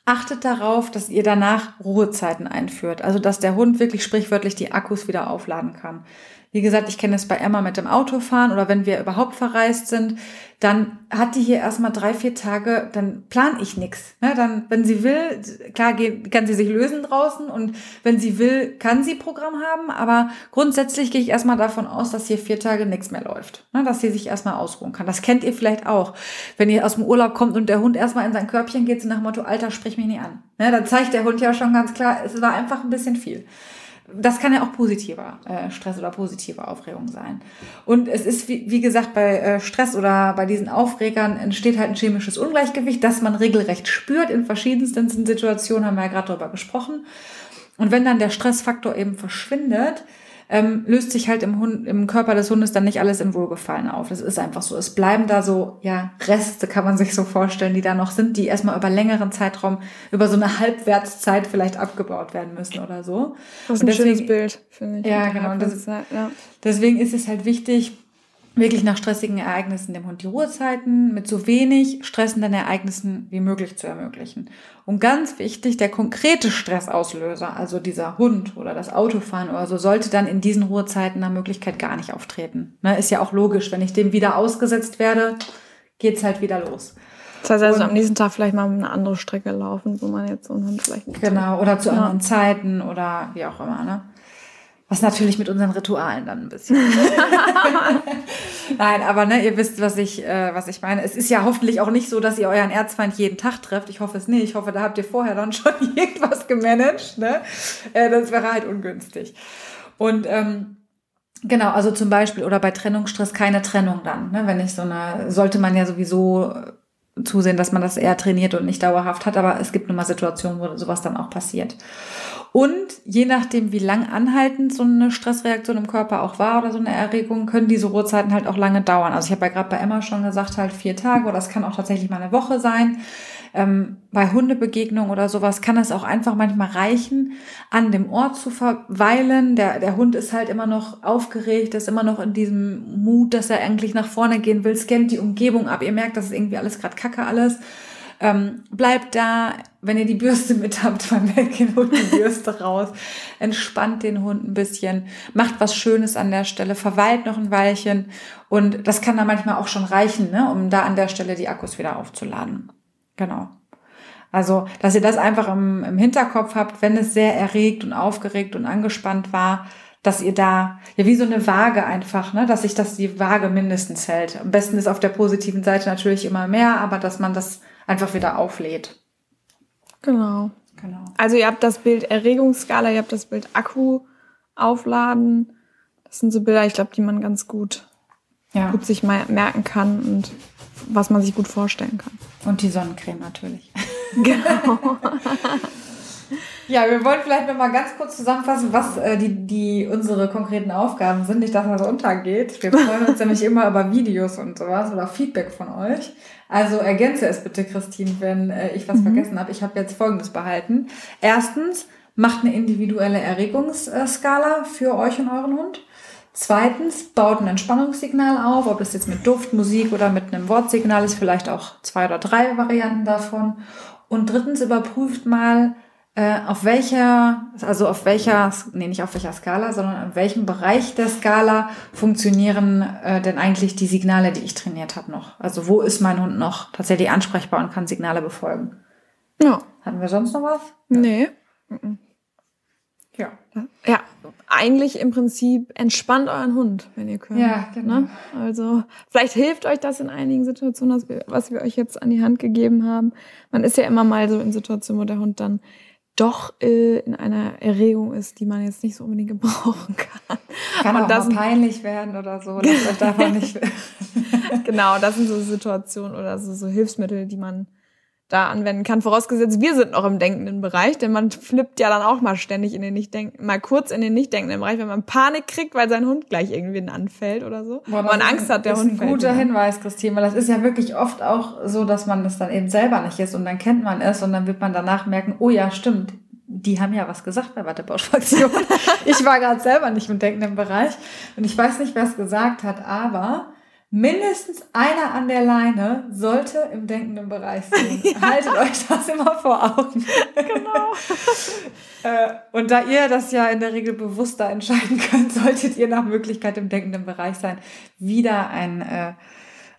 B: Achtet darauf, dass ihr danach Ruhezeiten einführt. Also, dass der Hund wirklich sprichwörtlich die Akkus wieder aufladen kann. Wie gesagt, ich kenne es bei Emma mit dem Autofahren oder wenn wir überhaupt verreist sind, dann hat die hier erstmal drei, vier Tage, dann plan ich nichts. Ne? Dann, wenn sie will, klar kann sie sich lösen draußen und wenn sie will, kann sie Programm haben, aber grundsätzlich gehe ich erstmal davon aus, dass hier vier Tage nichts mehr läuft. Ne? Dass sie sich erstmal ausruhen kann. Das kennt ihr vielleicht auch. Wenn ihr aus dem Urlaub kommt und der Hund erstmal in sein Körbchen geht, so nach dem Motto, Alter, sprich mich nicht an. Ne? Dann zeigt der Hund ja schon ganz klar, es war einfach ein bisschen viel das kann ja auch positiver äh, Stress oder positive Aufregung sein. Und es ist, wie, wie gesagt, bei äh, Stress oder bei diesen Aufregern entsteht halt ein chemisches Ungleichgewicht, das man regelrecht spürt in verschiedensten Situationen, haben wir ja gerade darüber gesprochen. Und wenn dann der Stressfaktor eben verschwindet, ähm, löst sich halt im, Hund, im Körper des Hundes dann nicht alles in Wohlgefallen auf. Das ist einfach so. Es bleiben da so, ja, Reste kann man sich so vorstellen, die da noch sind, die erstmal über längeren Zeitraum, über so eine Halbwertszeit vielleicht abgebaut werden müssen oder so.
A: Das ist ein deswegen, schönes Bild, finde ich.
B: Ja, genau. Das, ja. Deswegen ist es halt wichtig, wirklich nach stressigen Ereignissen dem Hund die Ruhezeiten mit so wenig stressenden Ereignissen wie möglich zu ermöglichen. Und ganz wichtig, der konkrete Stressauslöser, also dieser Hund oder das Autofahren oder so, sollte dann in diesen Ruhezeiten nach Möglichkeit gar nicht auftreten. Ne, ist ja auch logisch, wenn ich dem wieder ausgesetzt werde, geht's halt wieder los.
A: Das heißt also und, am nächsten Tag vielleicht mal eine andere Strecke laufen, wo man jetzt so einen Hund vielleicht
B: Genau, oder zu ja. anderen Zeiten oder wie auch immer, ne? Was natürlich mit unseren Ritualen dann ein bisschen. Nein, aber ne, ihr wisst, was ich, äh, was ich meine. Es ist ja hoffentlich auch nicht so, dass ihr euren Erzfeind jeden Tag trefft. Ich hoffe es nicht. Ich hoffe, da habt ihr vorher dann schon irgendwas gemanagt. Ne? Äh, das wäre halt ungünstig. Und ähm, Genau, also zum Beispiel oder bei Trennungsstress keine Trennung dann. Ne? Wenn ich so eine, sollte man ja sowieso zusehen, dass man das eher trainiert und nicht dauerhaft hat, aber es gibt nun mal Situationen, wo sowas dann auch passiert. Und je nachdem, wie lang anhaltend so eine Stressreaktion im Körper auch war oder so eine Erregung, können diese Ruhezeiten halt auch lange dauern. Also ich habe ja gerade bei Emma schon gesagt, halt vier Tage oder es kann auch tatsächlich mal eine Woche sein. Ähm, bei Hundebegegnungen oder sowas kann es auch einfach manchmal reichen, an dem Ort zu verweilen. Der, der Hund ist halt immer noch aufgeregt, ist immer noch in diesem Mut, dass er eigentlich nach vorne gehen will, scannt die Umgebung ab. Ihr merkt, das ist irgendwie alles gerade kacke alles. Ähm, bleibt da, wenn ihr die Bürste mit habt, beim Melken holt die Bürste raus. Entspannt den Hund ein bisschen, macht was Schönes an der Stelle, verweilt noch ein Weilchen und das kann dann manchmal auch schon reichen, ne, um da an der Stelle die Akkus wieder aufzuladen. Genau. Also, dass ihr das einfach im, im Hinterkopf habt, wenn es sehr erregt und aufgeregt und angespannt war, dass ihr da, ja, wie so eine Waage einfach, ne, dass sich das die Waage mindestens hält. Am besten ist auf der positiven Seite natürlich immer mehr, aber dass man das einfach wieder auflädt.
A: Genau. genau. Also ihr habt das Bild Erregungsskala, ihr habt das Bild Akku aufladen. Das sind so Bilder, ich glaube, die man ganz gut, ja. gut sich mal merken kann und was man sich gut vorstellen kann.
B: Und die Sonnencreme natürlich. Genau. Ja, wir wollen vielleicht noch mal ganz kurz zusammenfassen, was äh, die, die unsere konkreten Aufgaben sind. Nicht, dass das untergeht. Wir freuen uns nämlich immer über Videos und sowas oder Feedback von euch. Also ergänze es bitte, Christine, wenn äh, ich was mhm. vergessen habe. Ich habe jetzt Folgendes behalten. Erstens, macht eine individuelle Erregungsskala für euch und euren Hund. Zweitens, baut ein Entspannungssignal auf, ob das jetzt mit Duft, Musik oder mit einem Wortsignal ist, vielleicht auch zwei oder drei Varianten davon. Und drittens, überprüft mal, äh, auf welcher, also auf welcher, nee, nicht auf welcher Skala, sondern in welchem Bereich der Skala funktionieren äh, denn eigentlich die Signale, die ich trainiert habe noch? Also wo ist mein Hund noch tatsächlich ansprechbar und kann Signale befolgen? Ja. Hatten wir sonst noch was?
A: Nee. Ja. Ja, eigentlich im Prinzip entspannt euren Hund, wenn ihr könnt. Ja, genau. Ne? Also vielleicht hilft euch das in einigen Situationen, was wir euch jetzt an die Hand gegeben haben. Man ist ja immer mal so in Situationen, wo der Hund dann doch äh, in einer Erregung ist, die man jetzt nicht so unbedingt gebrauchen kann.
B: Kann und auch das mal peinlich werden oder so. Das darf man nicht.
A: genau, das sind so Situationen oder so, so Hilfsmittel, die man da anwenden kann. Vorausgesetzt, wir sind noch im denkenden Bereich, denn man flippt ja dann auch mal ständig in den nicht denken, mal kurz in den nicht denkenden Bereich, wenn man Panik kriegt, weil sein Hund gleich irgendwie anfällt oder so. Boah, man Angst hat, der Hund
B: fällt. Das ist ein guter Hinweis, Christine, weil das ist ja wirklich oft auch so, dass man das dann eben selber nicht ist und dann kennt man es und dann wird man danach merken, oh ja, stimmt, die haben ja was gesagt bei Wattebausch-Fraktion. ich war gerade selber nicht im denkenden Bereich und ich weiß nicht, wer es gesagt hat, aber mindestens einer an der Leine sollte im denkenden Bereich sein. Ja. Haltet euch das immer vor Augen. Genau. Äh, und da ihr das ja in der Regel bewusster entscheiden könnt, solltet ihr nach Möglichkeit im denkenden Bereich sein. Wieder ein äh,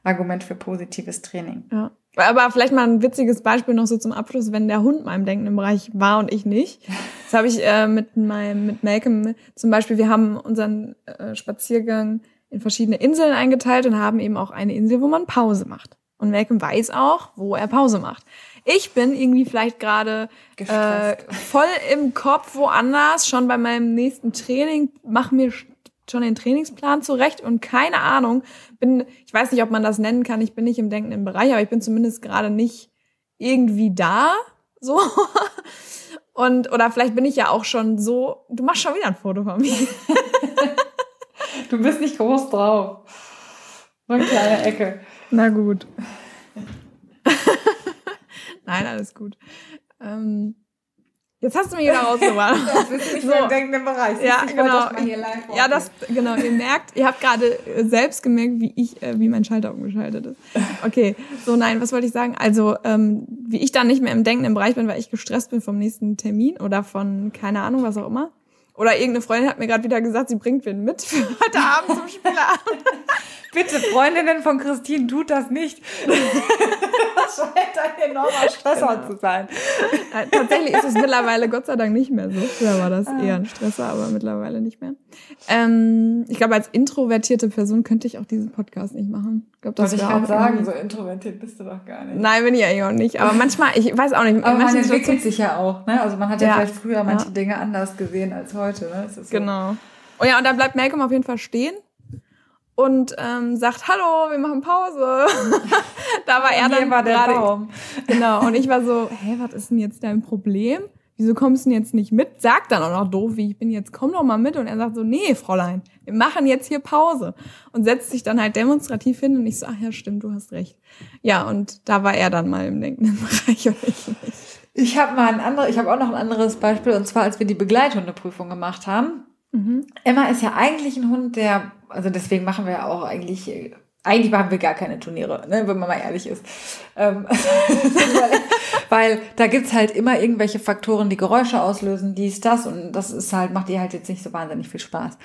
B: Argument für positives Training.
A: Ja. Aber vielleicht mal ein witziges Beispiel noch so zum Abschluss, wenn der Hund mal im denkenden Bereich war und ich nicht. Das habe ich äh, mit meinem mit Malcolm zum Beispiel. Wir haben unseren äh, Spaziergang in verschiedene Inseln eingeteilt und haben eben auch eine Insel, wo man Pause macht. Und Malcolm weiß auch, wo er Pause macht. Ich bin irgendwie vielleicht gerade äh, voll im Kopf woanders, schon bei meinem nächsten Training, mach mir schon den Trainingsplan zurecht und keine Ahnung, bin, ich weiß nicht, ob man das nennen kann, ich bin nicht im denkenden Bereich, aber ich bin zumindest gerade nicht irgendwie da, so. Und, oder vielleicht bin ich ja auch schon so, du machst schon wieder ein Foto von mir.
B: Du bist nicht groß drauf. Nur eine kleine Ecke.
A: Na gut. Nein, alles gut. Ähm, jetzt hast du mich wieder rausgebracht.
B: das bist nicht so. im denkenden Bereich.
A: Ja, ich genau. Das ja, das, genau. Ihr merkt, ihr habt gerade selbst gemerkt, wie ich, äh, wie mein Schalter umgeschaltet ist. Okay, so nein, was wollte ich sagen? Also, ähm, wie ich dann nicht mehr im denkenden Bereich bin, weil ich gestresst bin vom nächsten Termin oder von, keine Ahnung, was auch immer oder irgendeine Freundin hat mir gerade wieder gesagt, sie bringt wen mit für heute Abend zum Spieleabend.
B: Bitte, Freundinnen von Christine, tut das nicht. das scheint ein enormer Stresser genau. zu sein.
A: Äh, tatsächlich ist es mittlerweile Gott sei Dank nicht mehr so. Früher war das ah. eher ein Stresser, aber mittlerweile nicht mehr. Ähm, ich glaube, als introvertierte Person könnte ich auch diesen Podcast nicht machen. Ich glaube,
B: das Wollte ich gerade sagen, so introvertiert bist du doch gar nicht.
A: Nein, bin ich eigentlich auch nicht. Aber manchmal, ich weiß auch nicht.
B: Aber man entwickelt sich ja auch. Ne? Also man hat ja, ja vielleicht früher manche ja. Dinge anders gesehen als heute. Ne?
A: So. Genau. Oh ja, und dann bleibt Malcolm auf jeden Fall stehen und ähm, sagt, hallo, wir machen Pause. da war er dann
B: war der Baum.
A: Genau, und ich war so, hä, was ist denn jetzt dein Problem? Wieso kommst du denn jetzt nicht mit? Sagt dann auch noch doof, wie ich bin jetzt, komm doch mal mit. Und er sagt so, nee, Fräulein, wir machen jetzt hier Pause. Und setzt sich dann halt demonstrativ hin und ich so, ach ja, stimmt, du hast recht. Ja, und da war er dann mal im denkenden Bereich und ich nicht.
B: Ich habe mal ein anderes, ich habe auch noch ein anderes Beispiel, und zwar als wir die Begleithundeprüfung gemacht haben Mhm. Emma ist ja eigentlich ein Hund, der, also deswegen machen wir auch eigentlich, eigentlich machen wir gar keine Turniere, ne, wenn man mal ehrlich ist. Ähm, weil da gibt's halt immer irgendwelche Faktoren, die Geräusche auslösen, dies, das und das ist halt, macht ihr halt jetzt nicht so wahnsinnig viel Spaß.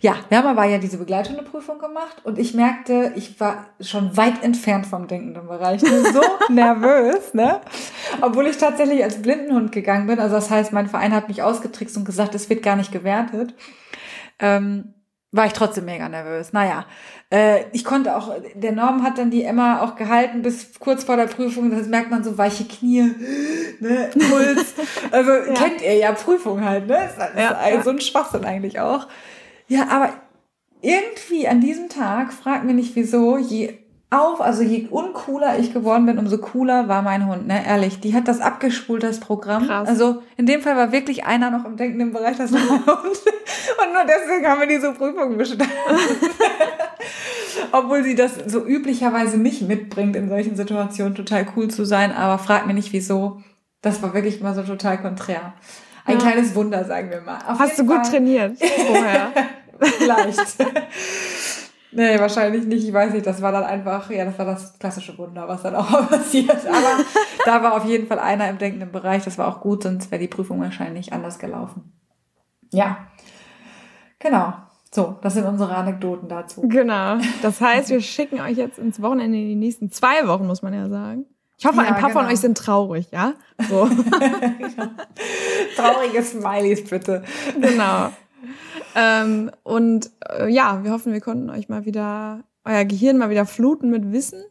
B: Ja, wir haben aber ja diese Begleithundeprüfung gemacht und ich merkte, ich war schon weit entfernt vom denkenden Bereich, so nervös, ne? Obwohl ich tatsächlich als Blindenhund gegangen bin, also das heißt, mein Verein hat mich ausgetrickst und gesagt, es wird gar nicht gewertet. Ähm, war ich trotzdem mega nervös. Naja, äh, ich konnte auch, der Norm hat dann die Emma auch gehalten bis kurz vor der Prüfung. Das merkt man so weiche Knie, ne, Puls. Also ja. kennt ihr ja Prüfung halt, ne? Ist, ist ja, so ein Schwachsinn eigentlich auch. Ja, aber irgendwie an diesem Tag, frag mir nicht wieso, je auf, also je uncooler ich geworden bin, umso cooler war mein Hund, ne? Ehrlich, die hat das abgespult, das Programm. Krass. Also in dem Fall war wirklich einer noch im denkenden Bereich, das war mein Hund. Und nur deswegen haben wir diese Prüfung bestanden. Obwohl sie das so üblicherweise nicht mitbringt, in solchen Situationen total cool zu sein, aber frag mir nicht wieso. Das war wirklich mal so total konträr. Ein ja. kleines Wunder, sagen wir mal.
A: Auf Hast du gut Fall. trainiert vorher?
B: Vielleicht. Nee, wahrscheinlich nicht. Ich weiß nicht. Das war dann einfach, ja, das war das klassische Wunder, was dann auch passiert. Aber da war auf jeden Fall einer im denkenden Bereich. Das war auch gut, sonst wäre die Prüfung wahrscheinlich anders gelaufen. Ja. Genau. So, das sind unsere Anekdoten dazu.
A: Genau. Das heißt, wir schicken euch jetzt ins Wochenende in die nächsten zwei Wochen, muss man ja sagen. Ich hoffe, ja, ein paar genau. von euch sind traurig, ja? So.
B: Traurige Smileys, bitte.
A: Genau. Ähm, und äh, ja, wir hoffen, wir konnten euch mal wieder, euer Gehirn mal wieder fluten mit Wissen.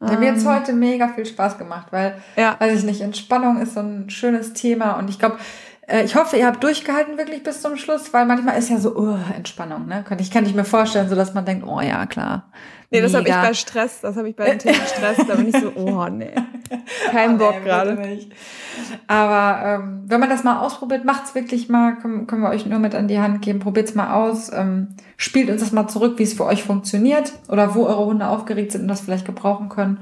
B: Ja, mir hat ähm, heute mega viel Spaß gemacht, weil, ja. weiß ich nicht, Entspannung ist so ein schönes Thema und ich glaube, äh, ich hoffe, ihr habt durchgehalten wirklich bis zum Schluss, weil manchmal ist ja so, oh, Entspannung, ne? Kann ich, kann ich mir vorstellen, so dass man denkt, oh ja, klar.
A: Nee, das habe ich bei Stress, das habe ich bei dem Thema Stress, da bin ich so, oh nee, kein oh, Bock nee, gerade.
B: Aber ähm, wenn man das mal ausprobiert, macht's wirklich mal, können, können wir euch nur mit an die Hand geben, probiert's mal aus, ähm, spielt uns das mal zurück, wie es für euch funktioniert oder wo eure Hunde aufgeregt sind und das vielleicht gebrauchen können.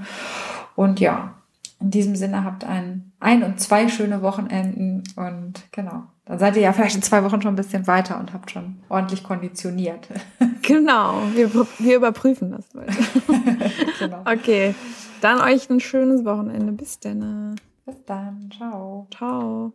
B: Und ja, in diesem Sinne habt ein, ein und zwei schöne Wochenenden und genau. Dann seid ihr ja vielleicht in zwei Wochen schon ein bisschen weiter und habt schon ordentlich konditioniert.
A: Genau, wir, wir überprüfen das heute. genau. Okay, dann euch ein schönes Wochenende. Bis dann.
B: Bis dann. Ciao.
A: Ciao.